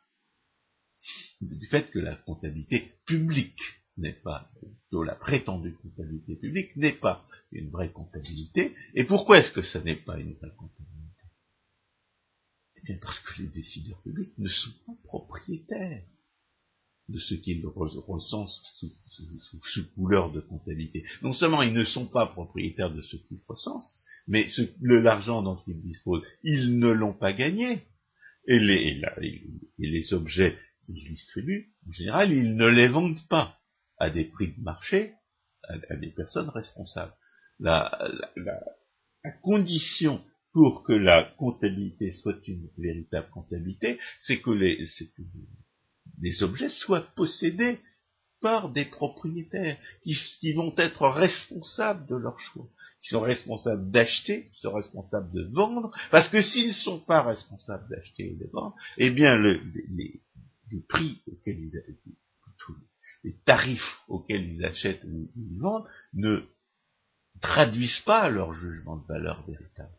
du fait que la comptabilité publique n'est pas, plutôt la prétendue comptabilité publique n'est pas une vraie comptabilité. Et pourquoi est-ce que ce n'est pas une vraie comptabilité? Parce que les décideurs publics ne sont pas propriétaires de ce qu'ils recensent sous, couleur de comptabilité. Non seulement ils ne sont pas propriétaires de ce qu'ils recensent, mais l'argent dont ils disposent, ils ne l'ont pas gagné. Et les, et les objets qu'ils distribuent, en général, ils ne les vendent pas à des prix de marché à, des personnes responsables. La, condition pour que la comptabilité soit une véritable comptabilité, c'est que les, objets soient possédés par des propriétaires qui, vont être responsables de leur choix, qui sont responsables d'acheter, qui sont responsables de vendre, parce que s'ils ne sont pas responsables d'acheter et de vendre, eh bien le, les, prix auxquels ils les tarifs auxquels ils achètent ou ils vendent ne traduisent pas leur jugement de valeur véritable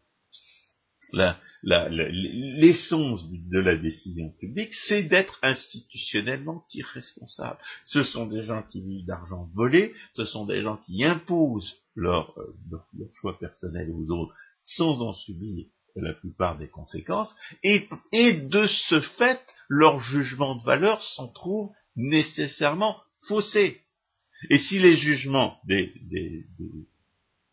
l'essence de la décision publique, c'est d'être institutionnellement irresponsable. Ce sont des gens qui vivent d'argent volé, ce sont des gens qui imposent leur, euh, leur, choix personnel aux autres sans en subir la plupart des conséquences, et, et de ce fait, leur jugement de valeur s'en trouve nécessairement faussé. Et si les jugements des, des, des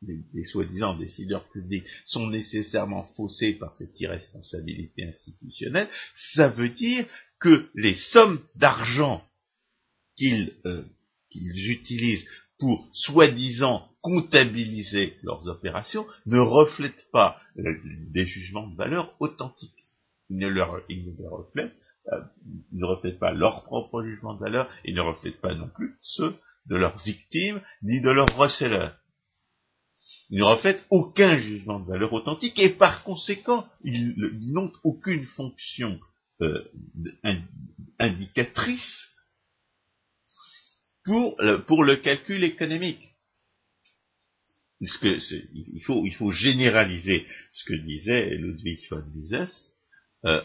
des, soi-disant décideurs publics sont nécessairement faussés par cette irresponsabilité institutionnelle, ça veut dire que les sommes d'argent qu'ils euh, utilisent pour soi-disant comptabiliser leurs opérations ne reflètent pas des jugements de valeur authentiques. Ils ne, leur, ne reflètent, euh, ne reflètent pas leur propre jugement de valeur, ils ne reflètent pas non plus ceux de leurs victimes ni de leurs receleurs. Ils ne reflètent aucun jugement de valeur authentique et par conséquent, ils, n'ont aucune fonction euh, indicatrice pour le, calcul économique. Que il, faut, généraliser ce que disait Ludwig von Mises euh,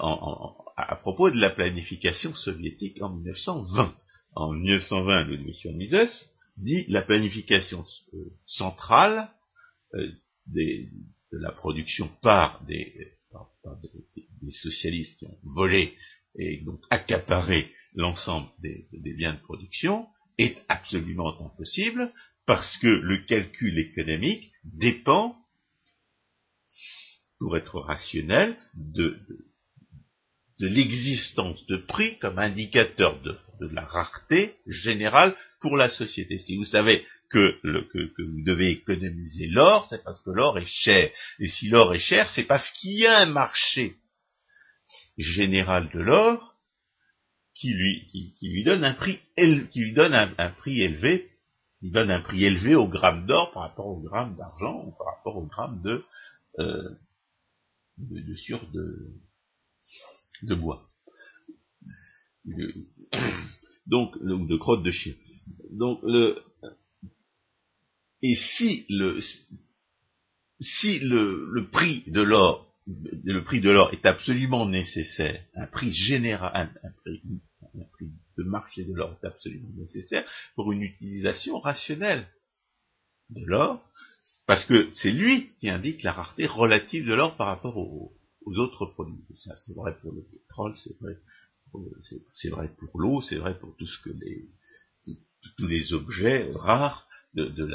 à propos de la planification soviétique en 1920. En 1920, Ludwig von Mises dit la planification euh, centrale des, de la production par des, des, socialistes qui ont volé et donc accaparé l'ensemble des, des biens de production est absolument impossible parce que le calcul économique dépend, pour être rationnel, de, de, l'existence de prix comme indicateur de, la rareté générale pour la société. Si vous savez que, que vous devez économiser l'or, c'est parce que l'or est cher. Et si l'or est cher, c'est parce qu'il y a un marché général de l'or qui lui, qui, lui donne un prix, qui lui donne un, prix élevé, il donne un prix élevé au gramme d'or par rapport au gramme d'argent ou par rapport au gramme de, euh, de, de, sur de, de bois. donc, de crotte de chien. Donc, le, et si le, si le, le prix de l'or le prix de l'or est absolument nécessaire, un prix général, un, prix, de marché de l'or est absolument nécessaire pour une utilisation rationnelle de l'or, parce que c'est lui qui indique la rareté relative de l'or par rapport aux, autres produits. c'est vrai pour le pétrole, c'est vrai, c'est vrai pour l'eau, c'est vrai pour tout ce que les, tous les objets rares de, de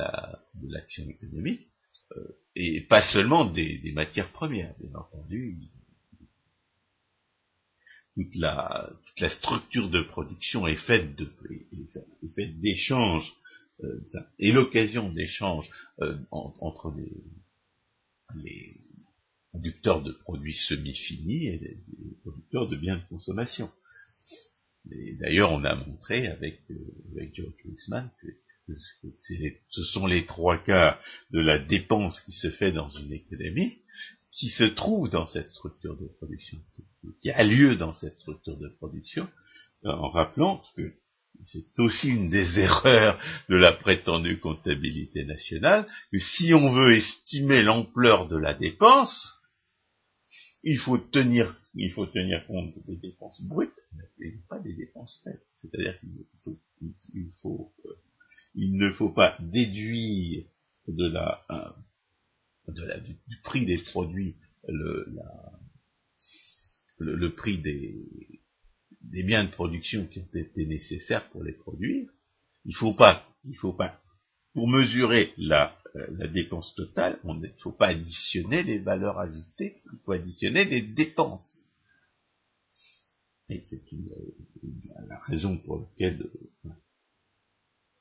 l'action économique. Euh, et pas seulement des, matières premières, bien entendu. Toute la, toute la structure de production est faite de, est faite d'échanges, euh, et l'occasion d'échanges euh, entre les, les, producteurs de produits semi-finis et les, producteurs de biens de consommation. D'ailleurs, on a montré avec, euh, avec George Wiseman que ce sont les trois quarts de la dépense qui se fait dans une économie qui se trouve dans cette structure de production, qui a lieu dans cette structure de production, en rappelant que c'est aussi une des erreurs de la prétendue comptabilité nationale, que si on veut estimer l'ampleur de la dépense, il faut tenir, il faut tenir compte des dépenses brutes, mais pas des dépenses nettes. C'est-à-dire qu'il faut, il faut euh, il ne faut pas déduire de la, de du, prix des produits le, le, prix des, des biens de production qui ont été nécessaires pour les produire. Il faut pas, il faut pas, pour mesurer la, la dépense totale, il ne faut pas additionner les valeurs ajoutées, il faut additionner les dépenses. Et c'est la raison pour laquelle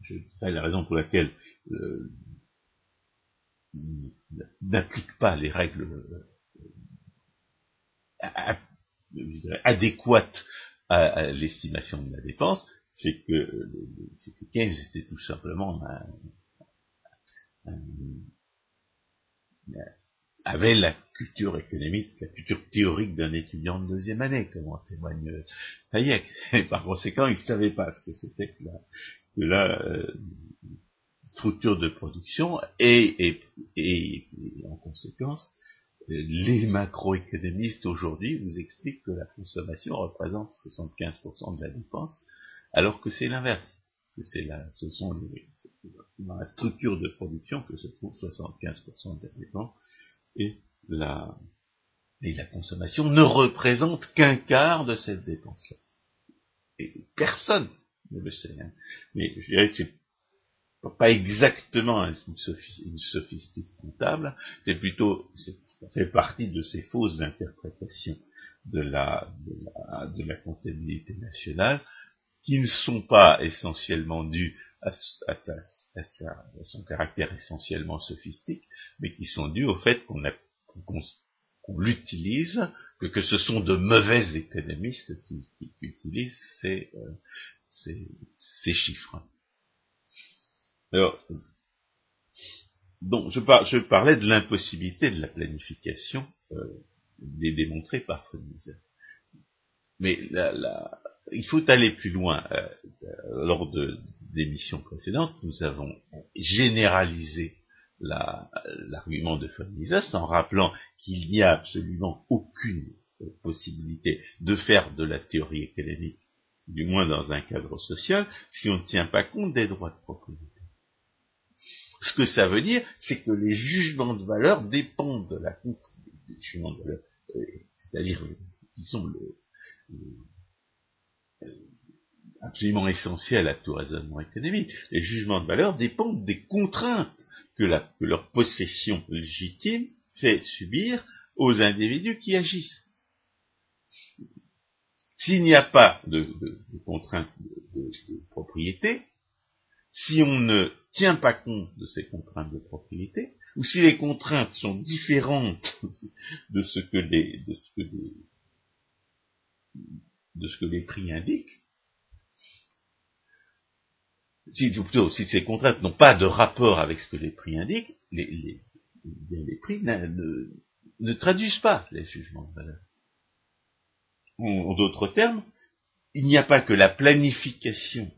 je dirais la raison pour laquelle euh, n'applique pas les règles euh, adéquates à, l'estimation de la dépense, c'est que, c'est que Keynes était tout simplement avait la culture économique, la culture théorique d'un étudiant de deuxième année, comme en témoigne Hayek. Et par conséquent, il ne savait pas ce que c'était que la, de la euh, structure de production et, et, en conséquence, les macroéconomistes aujourd'hui vous expliquent que la consommation représente 75% de la dépense, alors que c'est l'inverse. Que c'est la, ce sont dans la structure de production que se trouve 75% de la dépense et la, et la consommation ne représente qu'un quart de cette dépense-là. Et personne le sait. Hein. Mais je dirais que c'est pas exactement une, sophistique comptable, c'est plutôt, fait partie de ces fausses interprétations de la, de la, comptabilité nationale, qui ne sont pas essentiellement dues à, son caractère essentiellement sophistique, mais qui sont dus au fait qu'on l'utilise, que, que ce sont de mauvais économistes qui, utilisent ces, euh, ces, chiffres. Alors, donc je, parlais de l'impossibilité de la planification euh, démontrée par Foniseur. Mais il faut aller plus loin. Euh, lors de d'émissions précédentes, nous avons généralisé l'argument de Mises en rappelant qu'il n'y a absolument aucune possibilité de faire de la théorie économique, du moins dans un cadre social, si on ne tient pas compte des droits de propriété. Ce que ça veut dire, c'est que les jugements de valeur dépendent de la des de valeur, c'est-à-dire qui sont absolument essentiels à tout raisonnement économique. Les jugements de valeur dépendent des contraintes que, leur possession légitime fait subir aux individus qui agissent. S'il n'y a pas de, contraintes de, propriété, si on ne tient pas compte de ces contraintes de propriété, ou si les contraintes sont différentes de ce que les, prix indiquent, si, plutôt, si ces contraintes n'ont pas de rapport avec ce que les prix indiquent, les, les, prix ne, traduisent pas les jugements de valeur. En, d'autres termes, il n'y a pas que la planification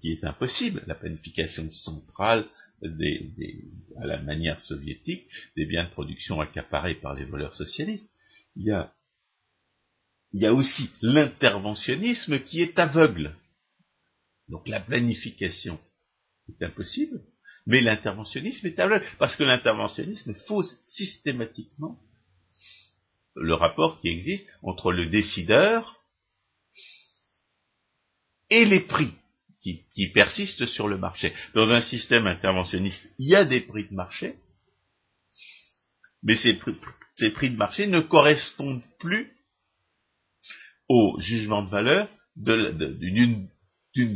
qui est impossible, la planification centrale des, à la manière soviétique des biens de production accaparés par les voleurs socialistes. Il y a aussi l'interventionnisme qui est aveugle. Donc la planification est impossible, mais l'interventionnisme est aveugle, parce que l'interventionnisme fausse systématiquement le rapport qui existe entre le décideur et les prix qui, persistent sur le marché. Dans un système interventionniste, il y a des prix de marché, mais ces prix, de marché ne correspondent plus au jugement de valeur d'une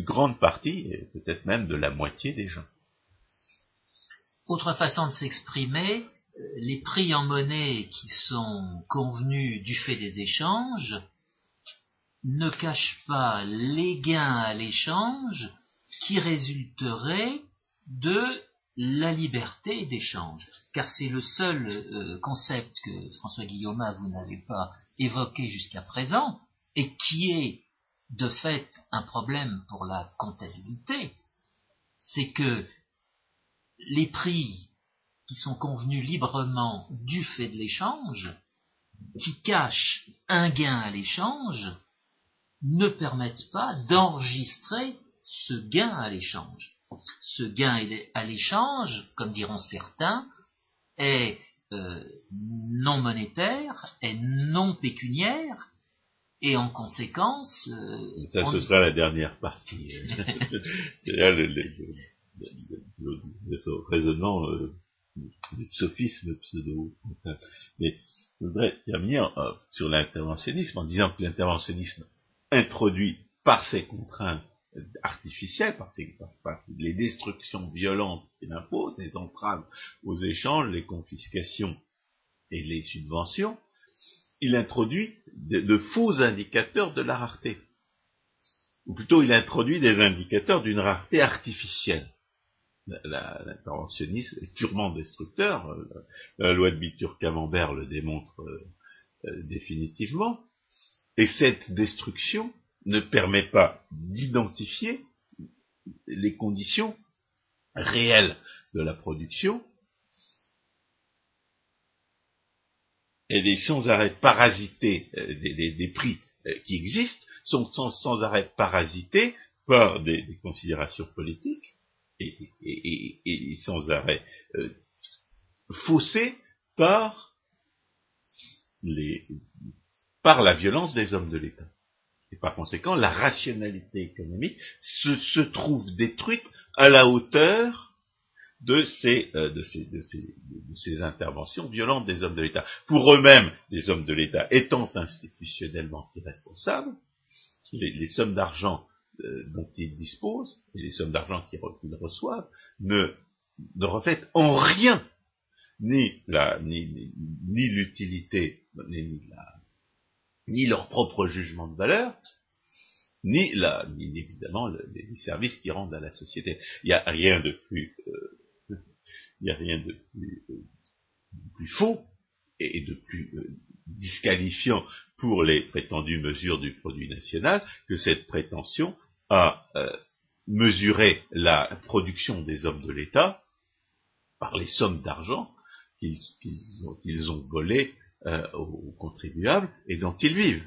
grande partie, peut-être même de la moitié des gens. Autre façon de s'exprimer, les prix en monnaie qui sont convenus du fait des échanges ne cachent pas les gains à l'échange qui résulteraient de la liberté d'échange. Car c'est le seul euh, concept que François Guillaume vous n'avez pas évoqué jusqu'à présent, et qui est de fait un problème pour la comptabilité, c'est que les prix qui sont convenus librement du fait de l'échange, qui cachent un gain à l'échange, ne permettent pas d'enregistrer ce gain à l'échange. Ce gain à l'échange, comme diront certains, est euh, non monétaire, est non pécuniaire, et en conséquence... Euh, ça, ce sera la dernière partie. le, le, raisonnement euh, du sophisme pseudo. Mais je voudrais terminer euh, sur l'interventionnisme en disant que l'interventionnisme introduit par ses contraintes artificielles, par, par les destructions violentes qu'il impose, les entraves aux échanges, les confiscations et les subventions, il introduit de, faux indicateurs de la rareté. Ou plutôt, il introduit des indicateurs d'une rareté artificielle. L'interventionnisme est purement destructeur. La, loi de Bitur-Camembert le démontre euh, euh, définitivement. Et cette destruction ne permet pas d'identifier les conditions réelles de la production elle est sans arrêt parasitée euh, des, prix euh, qui existent, sont sans, arrêt parasités par des, considérations politiques et, sans arrêt euh, faussées par, la violence des hommes de l'État. Et par conséquent, la rationalité économique se trouve détruite à la hauteur de ces, euh, de, ces, interventions violentes des hommes de l'État. Pour eux-mêmes, les hommes de l'État étant institutionnellement irresponsables, les, les sommes d'argent euh, dont ils disposent, et les sommes d'argent qu'ils reçoivent, ne, reflètent en rien ni la ni, ni, l'utilité, ni, leur propre jugement de valeur, ni, la, ni évidemment les, services qu'ils rendent à la société. Il n'y a rien de plus, euh, il y a rien de plus, euh, faux et de plus disqualifiant pour les prétendues mesures du produit national que cette prétention à mesurer la production des hommes de l'État par les sommes d'argent qu'ils ont, volé aux contribuables et dont ils vivent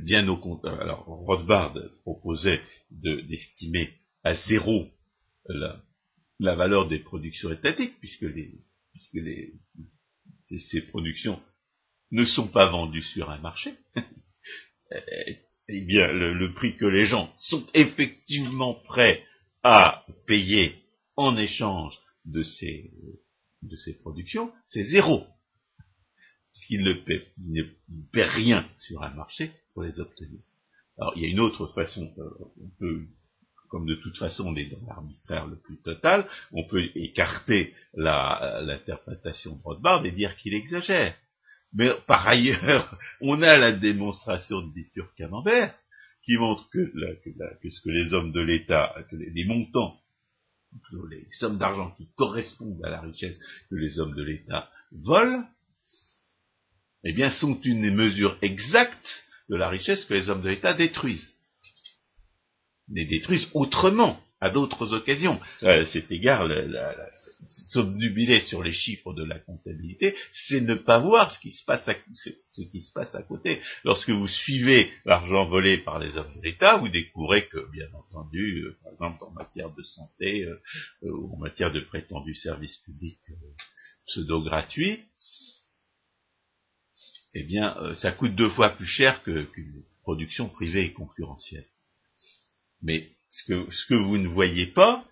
bien au contraire. Alors, Rothbard proposait d'estimer à zéro la, valeur des productions étatiques, puisque, les, puisque les, ces, productions ne sont pas vendues sur un marché. eh bien, le, prix que les gens sont effectivement prêts à payer en échange de ces, de ces productions, c'est zéro. Puisqu'ils ne paient, ne rien sur un marché, les obtenir. Alors, il y a une autre façon, euh, on peut, comme de toute façon on est dans l'arbitraire le plus total, on peut écarter l'interprétation de Rothbard et dire qu'il exagère. Mais par ailleurs, on a la démonstration de Bitur Camembert, qui montre que, ce que les hommes de l'État, que les, montants, les sommes d'argent qui correspondent à la richesse que les hommes de l'État volent, eh bien, sont une mesure exacte de la richesse que les hommes de l'État détruisent. Les détruisent autrement, à d'autres occasions. À cet égard, s'obnubiler sur les chiffres de la comptabilité, c'est ne pas voir ce qui se passe à, ce qui se passe à côté. Lorsque vous suivez l'argent volé par les hommes de l'État, vous découvrez que, bien entendu, euh, par exemple en matière de santé euh, euh, ou en matière de prétendus services publics pseudo-gratuits, eh bien, euh, ça coûte deux fois plus cher qu'une production privée et concurrentielle. Mais ce que, ce que vous ne voyez pas,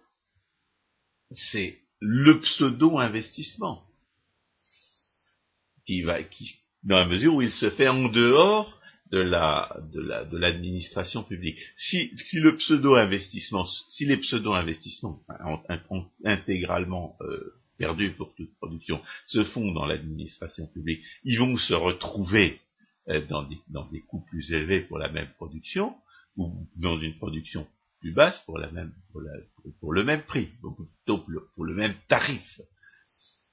c'est le pseudo-investissement qui va, qui, dans la mesure où il se fait en dehors de la de l'administration publique. Si, si le pseudo-investissement, si les pseudo-investissements ont, intégralement euh, perdus pour toute production, se font dans l'administration publique, ils vont se retrouver euh, dans, des, dans des coûts plus élevés pour la même production, ou dans une production plus basse pour, la même, pour, la, pour le même prix, ou plutôt pour le même tarif.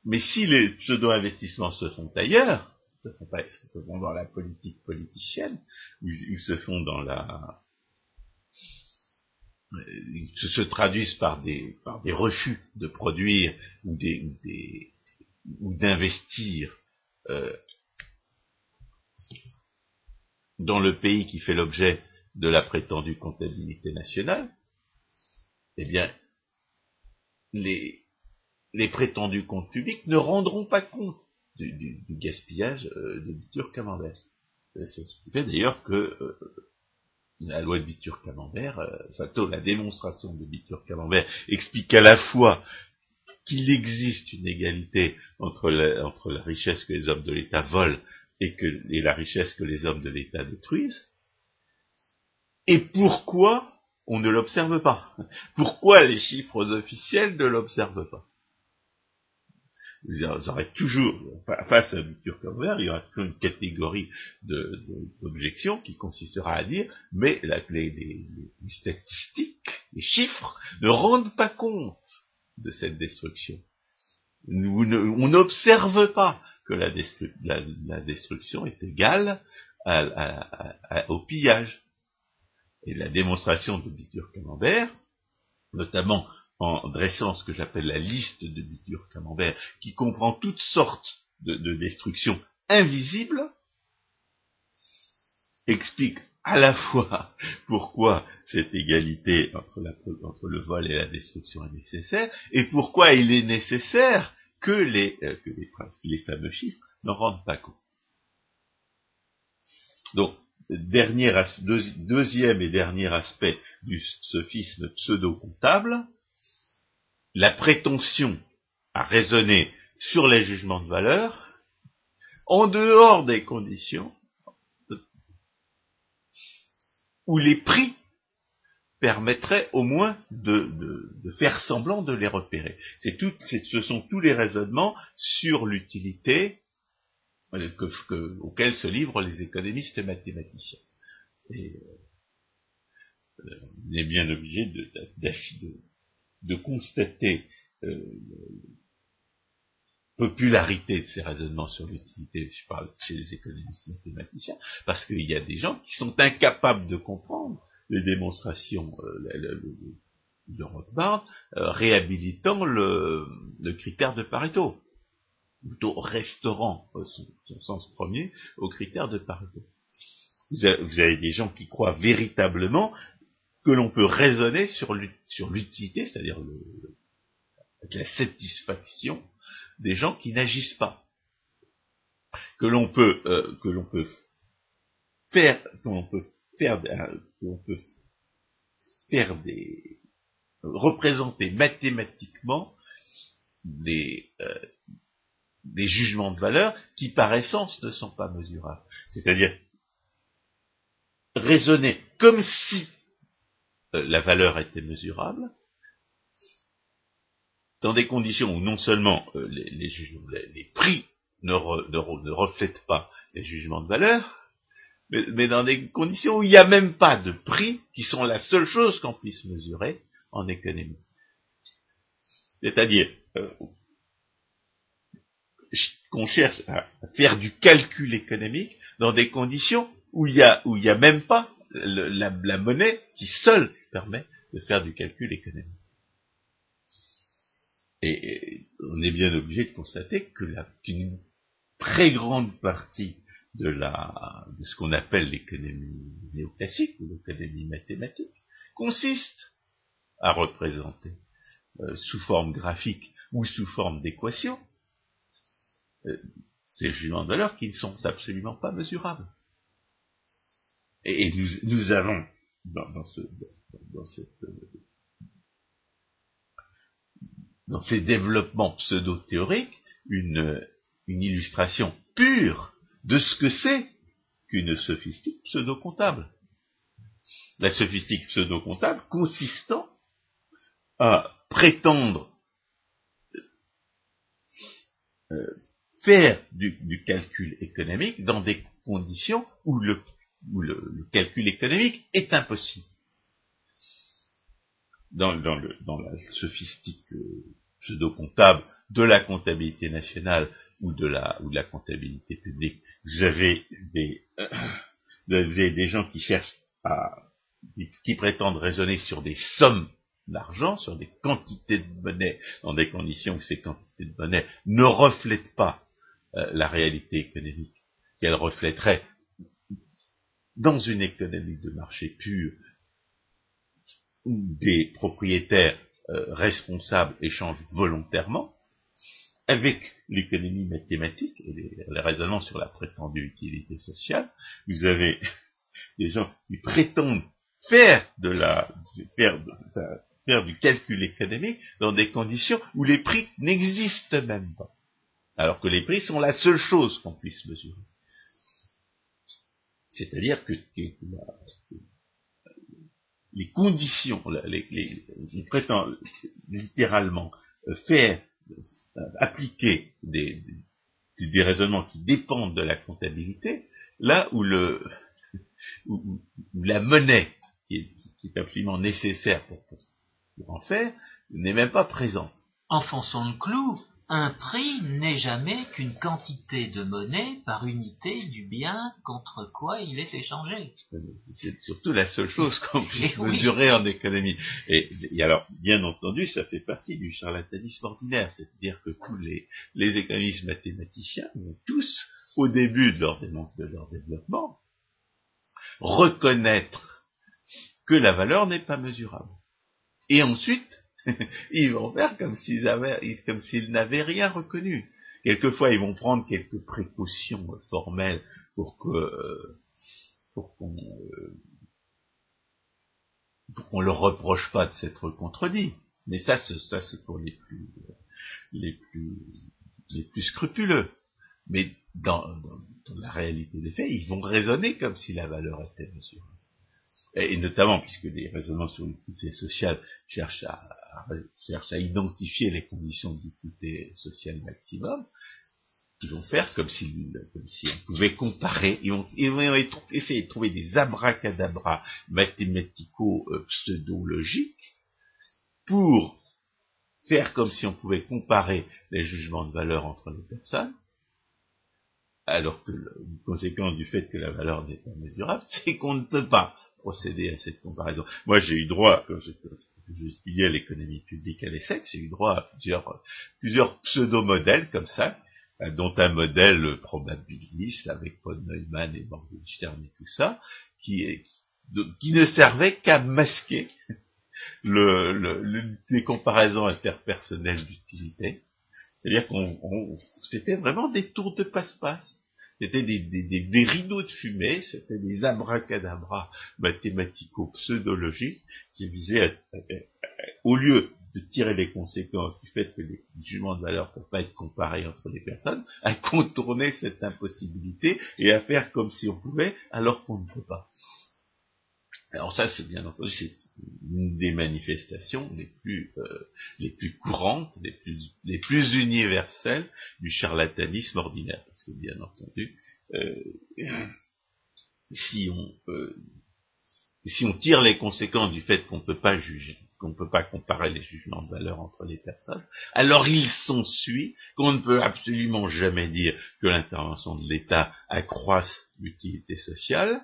Mais si les pseudo-investissements se font ailleurs, se font, pas, se font dans la politique politicienne, ou ils se font dans la euh, se traduisent par des, par des refus de produire ou des, ou d'investir euh, dans le pays qui fait l'objet de la prétendue comptabilité nationale, eh bien, les, prétendus comptes publics ne rendront pas compte du, gaspillage euh, de Bitur Camembert. C'est ce qui fait d'ailleurs que euh, la loi de Bitur-Camembert, euh, la démonstration de Bitur-Camembert explique à la fois qu'il existe une égalité entre la, richesse que les hommes de l'État volent et la richesse que les hommes de l'État détruisent, et pourquoi on ne l'observe pas? Pourquoi les chiffres officiels ne l'observent pas? Vous aurez toujours, face à un comme vert, il y aura toujours une catégorie d'objections qui consistera à dire, mais les, statistiques, les chiffres ne rendent pas compte de cette destruction. on n'observe pas que la, destruction est égale au pillage. Et la démonstration de Bitur Camembert, notamment en dressant ce que j'appelle la liste de Bitur Camembert, qui comprend toutes sortes de, destructions invisibles, explique à la fois pourquoi cette égalité entre, le vol et la destruction est nécessaire, et pourquoi il est nécessaire que les, euh, les, fameux chiffres n'en rendent pas compte. Donc, deuxième et dernier aspect du sophisme pseudo-comptable, la prétention à raisonner sur les jugements de valeur en dehors des conditions où les prix permettrait au moins de, de, faire semblant de les repérer. C'est tout, ce sont tous les raisonnements sur l'utilité euh, que, auxquels se livrent les économistes et mathématiciens. Et, euh, on est bien obligé de, de constater euh, popularité de ces raisonnements sur l'utilité, je parle chez les économistes mathématiciens, parce qu'il y a des gens qui sont incapables de comprendre les démonstrations euh, de Rothbard euh, réhabilitant le, critère de Pareto, plutôt restaurant euh, son, sens premier au critère de Pareto. Vous avez, des gens qui croient véritablement que l'on peut raisonner sur l'utilité, c'est-à-dire la satisfaction des gens qui n'agissent pas. Que l'on peut, que l'on peut faire, que l'on peut faire, on peut faire des, représenter mathématiquement des, euh, des jugements de valeur qui par essence ne sont pas mesurables. C'est-à-dire raisonner comme si euh, la valeur était mesurable, dans des conditions où non seulement euh, les, prix ne, ne, reflètent pas les jugements de valeur, mais, dans des conditions où il n'y a même pas de prix, qui sont la seule chose qu'on puisse mesurer en économie. C'est-à-dire euh, qu'on cherche à faire du calcul économique dans des conditions où il n'y a, où il a même pas la, monnaie qui seule permet de faire du calcul économique. Et, on est bien obligé de constater que qu'une très grande partie de, la, de ce qu'on appelle l'économie néoclassique ou l'économie mathématique consiste à représenter euh, sous forme graphique ou sous forme d'équation ces jugements de valeur qui ne sont absolument pas mesurables. Et, nous, nous, avons dans, dans, ce, dans, cette, dans ces développements pseudo-théoriques une, une illustration pure de ce que c'est qu'une sophistique pseudo-comptable. La sophistique pseudo-comptable consistant à prétendre euh, faire du, calcul économique dans des conditions où le, calcul économique est impossible. Dans, dans la sophistique euh, pseudo-comptable de la comptabilité nationale ou de la ou de la comptabilité publique. Vous avez des des gens qui cherchent à qui prétendent raisonner sur des sommes d'argent, sur des quantités de monnaie, dans des conditions où ces quantités de monnaie ne reflètent pas la réalité économique, qu'elles reflèteraient dans une économie de marché pure, où des propriétaires euh, responsables échangent volontairement, avec l'économie mathématique et les, raisonnements sur la prétendue utilité sociale, vous avez des gens qui prétendent faire de la faire du calcul économique dans des conditions où les prix n'existent même pas, alors que les prix sont la seule chose qu'on puisse mesurer. C'est-à-dire que, les conditions, les, les, ils prétendent littéralement euh, faire appliquer des, raisonnements qui dépendent de la comptabilité, là où, la monnaie, qui est, absolument nécessaire pour en faire, n'est même pas présente. Enfonçons le clou un prix n'est jamais qu'une quantité de monnaie par unité du bien contre quoi il est échangé. C'est surtout la seule chose qu'on puisse mesurer en économie. Et, alors, bien entendu, ça fait partie du charlatanisme ordinaire, c'est-à-dire que tous les, les économistes mathématiciens vont tous, au début de leur, de leur développement, reconnaître que la valeur n'est pas mesurable. Et ensuite, ils vont faire comme s'ils avaient, comme s'ils n'avaient rien reconnu. Quelquefois, ils vont prendre quelques précautions formelles pour que, pour qu'on, pour qu'on leur reproche pas de s'être contredit. Mais ça, ça c'est pour les plus, les plus, les plus scrupuleux. Mais dans, dans, la réalité des faits, ils vont raisonner comme si la valeur était mesurée. Et notamment puisque les raisonnements sur l'utilité sociale cherchent à, cherchent à identifier les conditions d'utilité sociale maximum, ils vont faire comme si, comme pouvait comparer, ils vont, ils essayer de trouver des abracadabras mathématico-pseudologiques pour faire comme si on pouvait comparer les jugements de valeur entre les personnes, alors que une conséquence du fait que la valeur n'est pas mesurable, c'est qu'on ne peut pas procéder à cette comparaison. Moi, j'ai eu droit, quand j'étudiais l'économie publique à l'ESSEC, j'ai eu droit à plusieurs, plusieurs pseudo-modèles comme ça, dont un modèle probabiliste avec Paul Neumann et Morgenstern et tout ça, qui, qui ne servait qu'à masquer le, les comparaisons interpersonnelles d'utilité. C'est-à-dire qu'on c'était vraiment des tours de passe-passe. C'était des, des, des, rideaux de fumée, c'était des abracadabras mathématico-pseudologiques qui visaient, au lieu de tirer les conséquences du fait que les jugements de valeur ne peuvent pas être comparés entre les personnes, à contourner cette impossibilité et à faire comme si on pouvait alors qu'on ne peut pas. Alors ça, c'est bien entendu, c'est une des manifestations les plus, euh, les plus courantes, les plus, les plus universelles du charlatanisme ordinaire. Bien entendu, euh, si on euh, si on tire les conséquences du fait qu'on ne peut pas juger, qu'on ne peut pas comparer les jugements de valeur entre les personnes, alors il s'ensuit qu'on ne peut absolument jamais dire que l'intervention de l'État accroisse l'utilité sociale,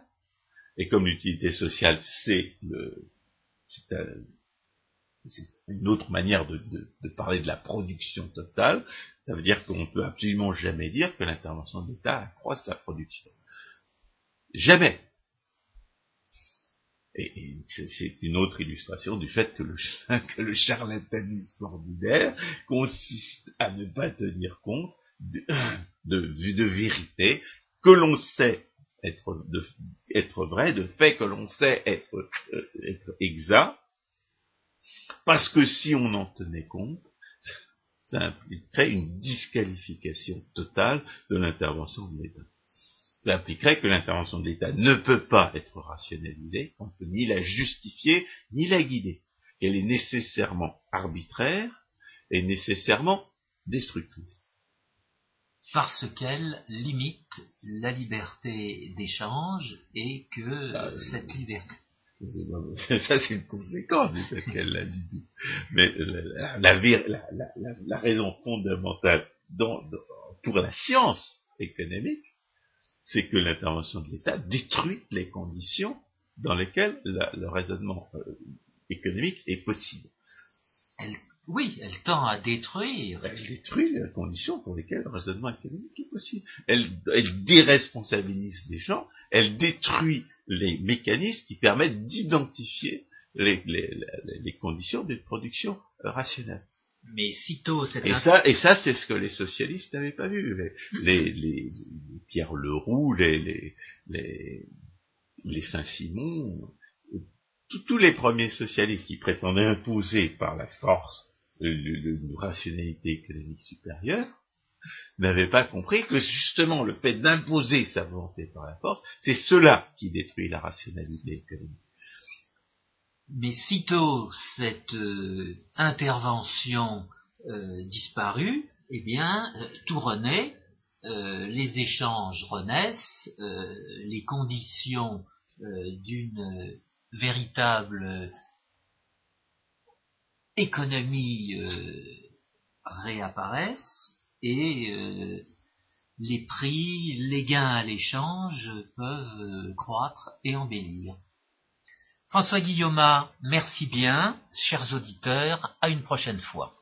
et comme l'utilité sociale, c'est une autre manière de, parler de la production totale, ça veut dire qu'on ne peut absolument jamais dire que l'intervention de l'État accroisse la production. Jamais. Et, c'est une autre illustration du fait que le, charlatanisme ordinaire consiste à ne pas tenir compte de, vérité que l'on sait être, vrai, de fait que l'on sait être, euh, être exact, parce que si on en tenait compte, ça impliquerait une disqualification totale de l'intervention de l'État. Ça impliquerait que l'intervention de l'État ne peut pas être rationalisée, qu'on ne peut ni la justifier, ni la guider. qu'elle est nécessairement arbitraire et nécessairement destructrice parce qu'elle limite la liberté d'échange et que ah, cette liberté. Ça, c'est une conséquence du fait qu'elle la limite. Mais la, raison fondamentale pour la science économique, c'est que l'intervention de l'État détruit les conditions dans lesquelles le raisonnement euh, économique est possible. Oui, elle tend à détruire. Elle détruit les conditions pour lesquelles le raisonnement économique est possible. Elle, déresponsabilise les gens, elle détruit les mécanismes qui permettent d'identifier les, conditions d'une production rationnelle. Mais sitôt cette et ça, et ça, c'est ce que les socialistes n'avaient pas vu. Les, les, Pierre Leroux, les, les, Saint-Simon, tous les premiers socialistes qui prétendaient imposer par la force une rationalité économique supérieure, n'avait pas compris que justement le fait d'imposer sa volonté par la force, c'est cela qui détruit la rationalité économique. Mais sitôt cette euh, intervention euh, disparue, eh bien, euh, tout renaît, les échanges renaissent, les conditions d'une véritable économies euh, réapparaissent et euh, les prix, les gains à l'échange peuvent euh, croître et embellir. François Guillaume, merci bien, chers auditeurs, à une prochaine fois.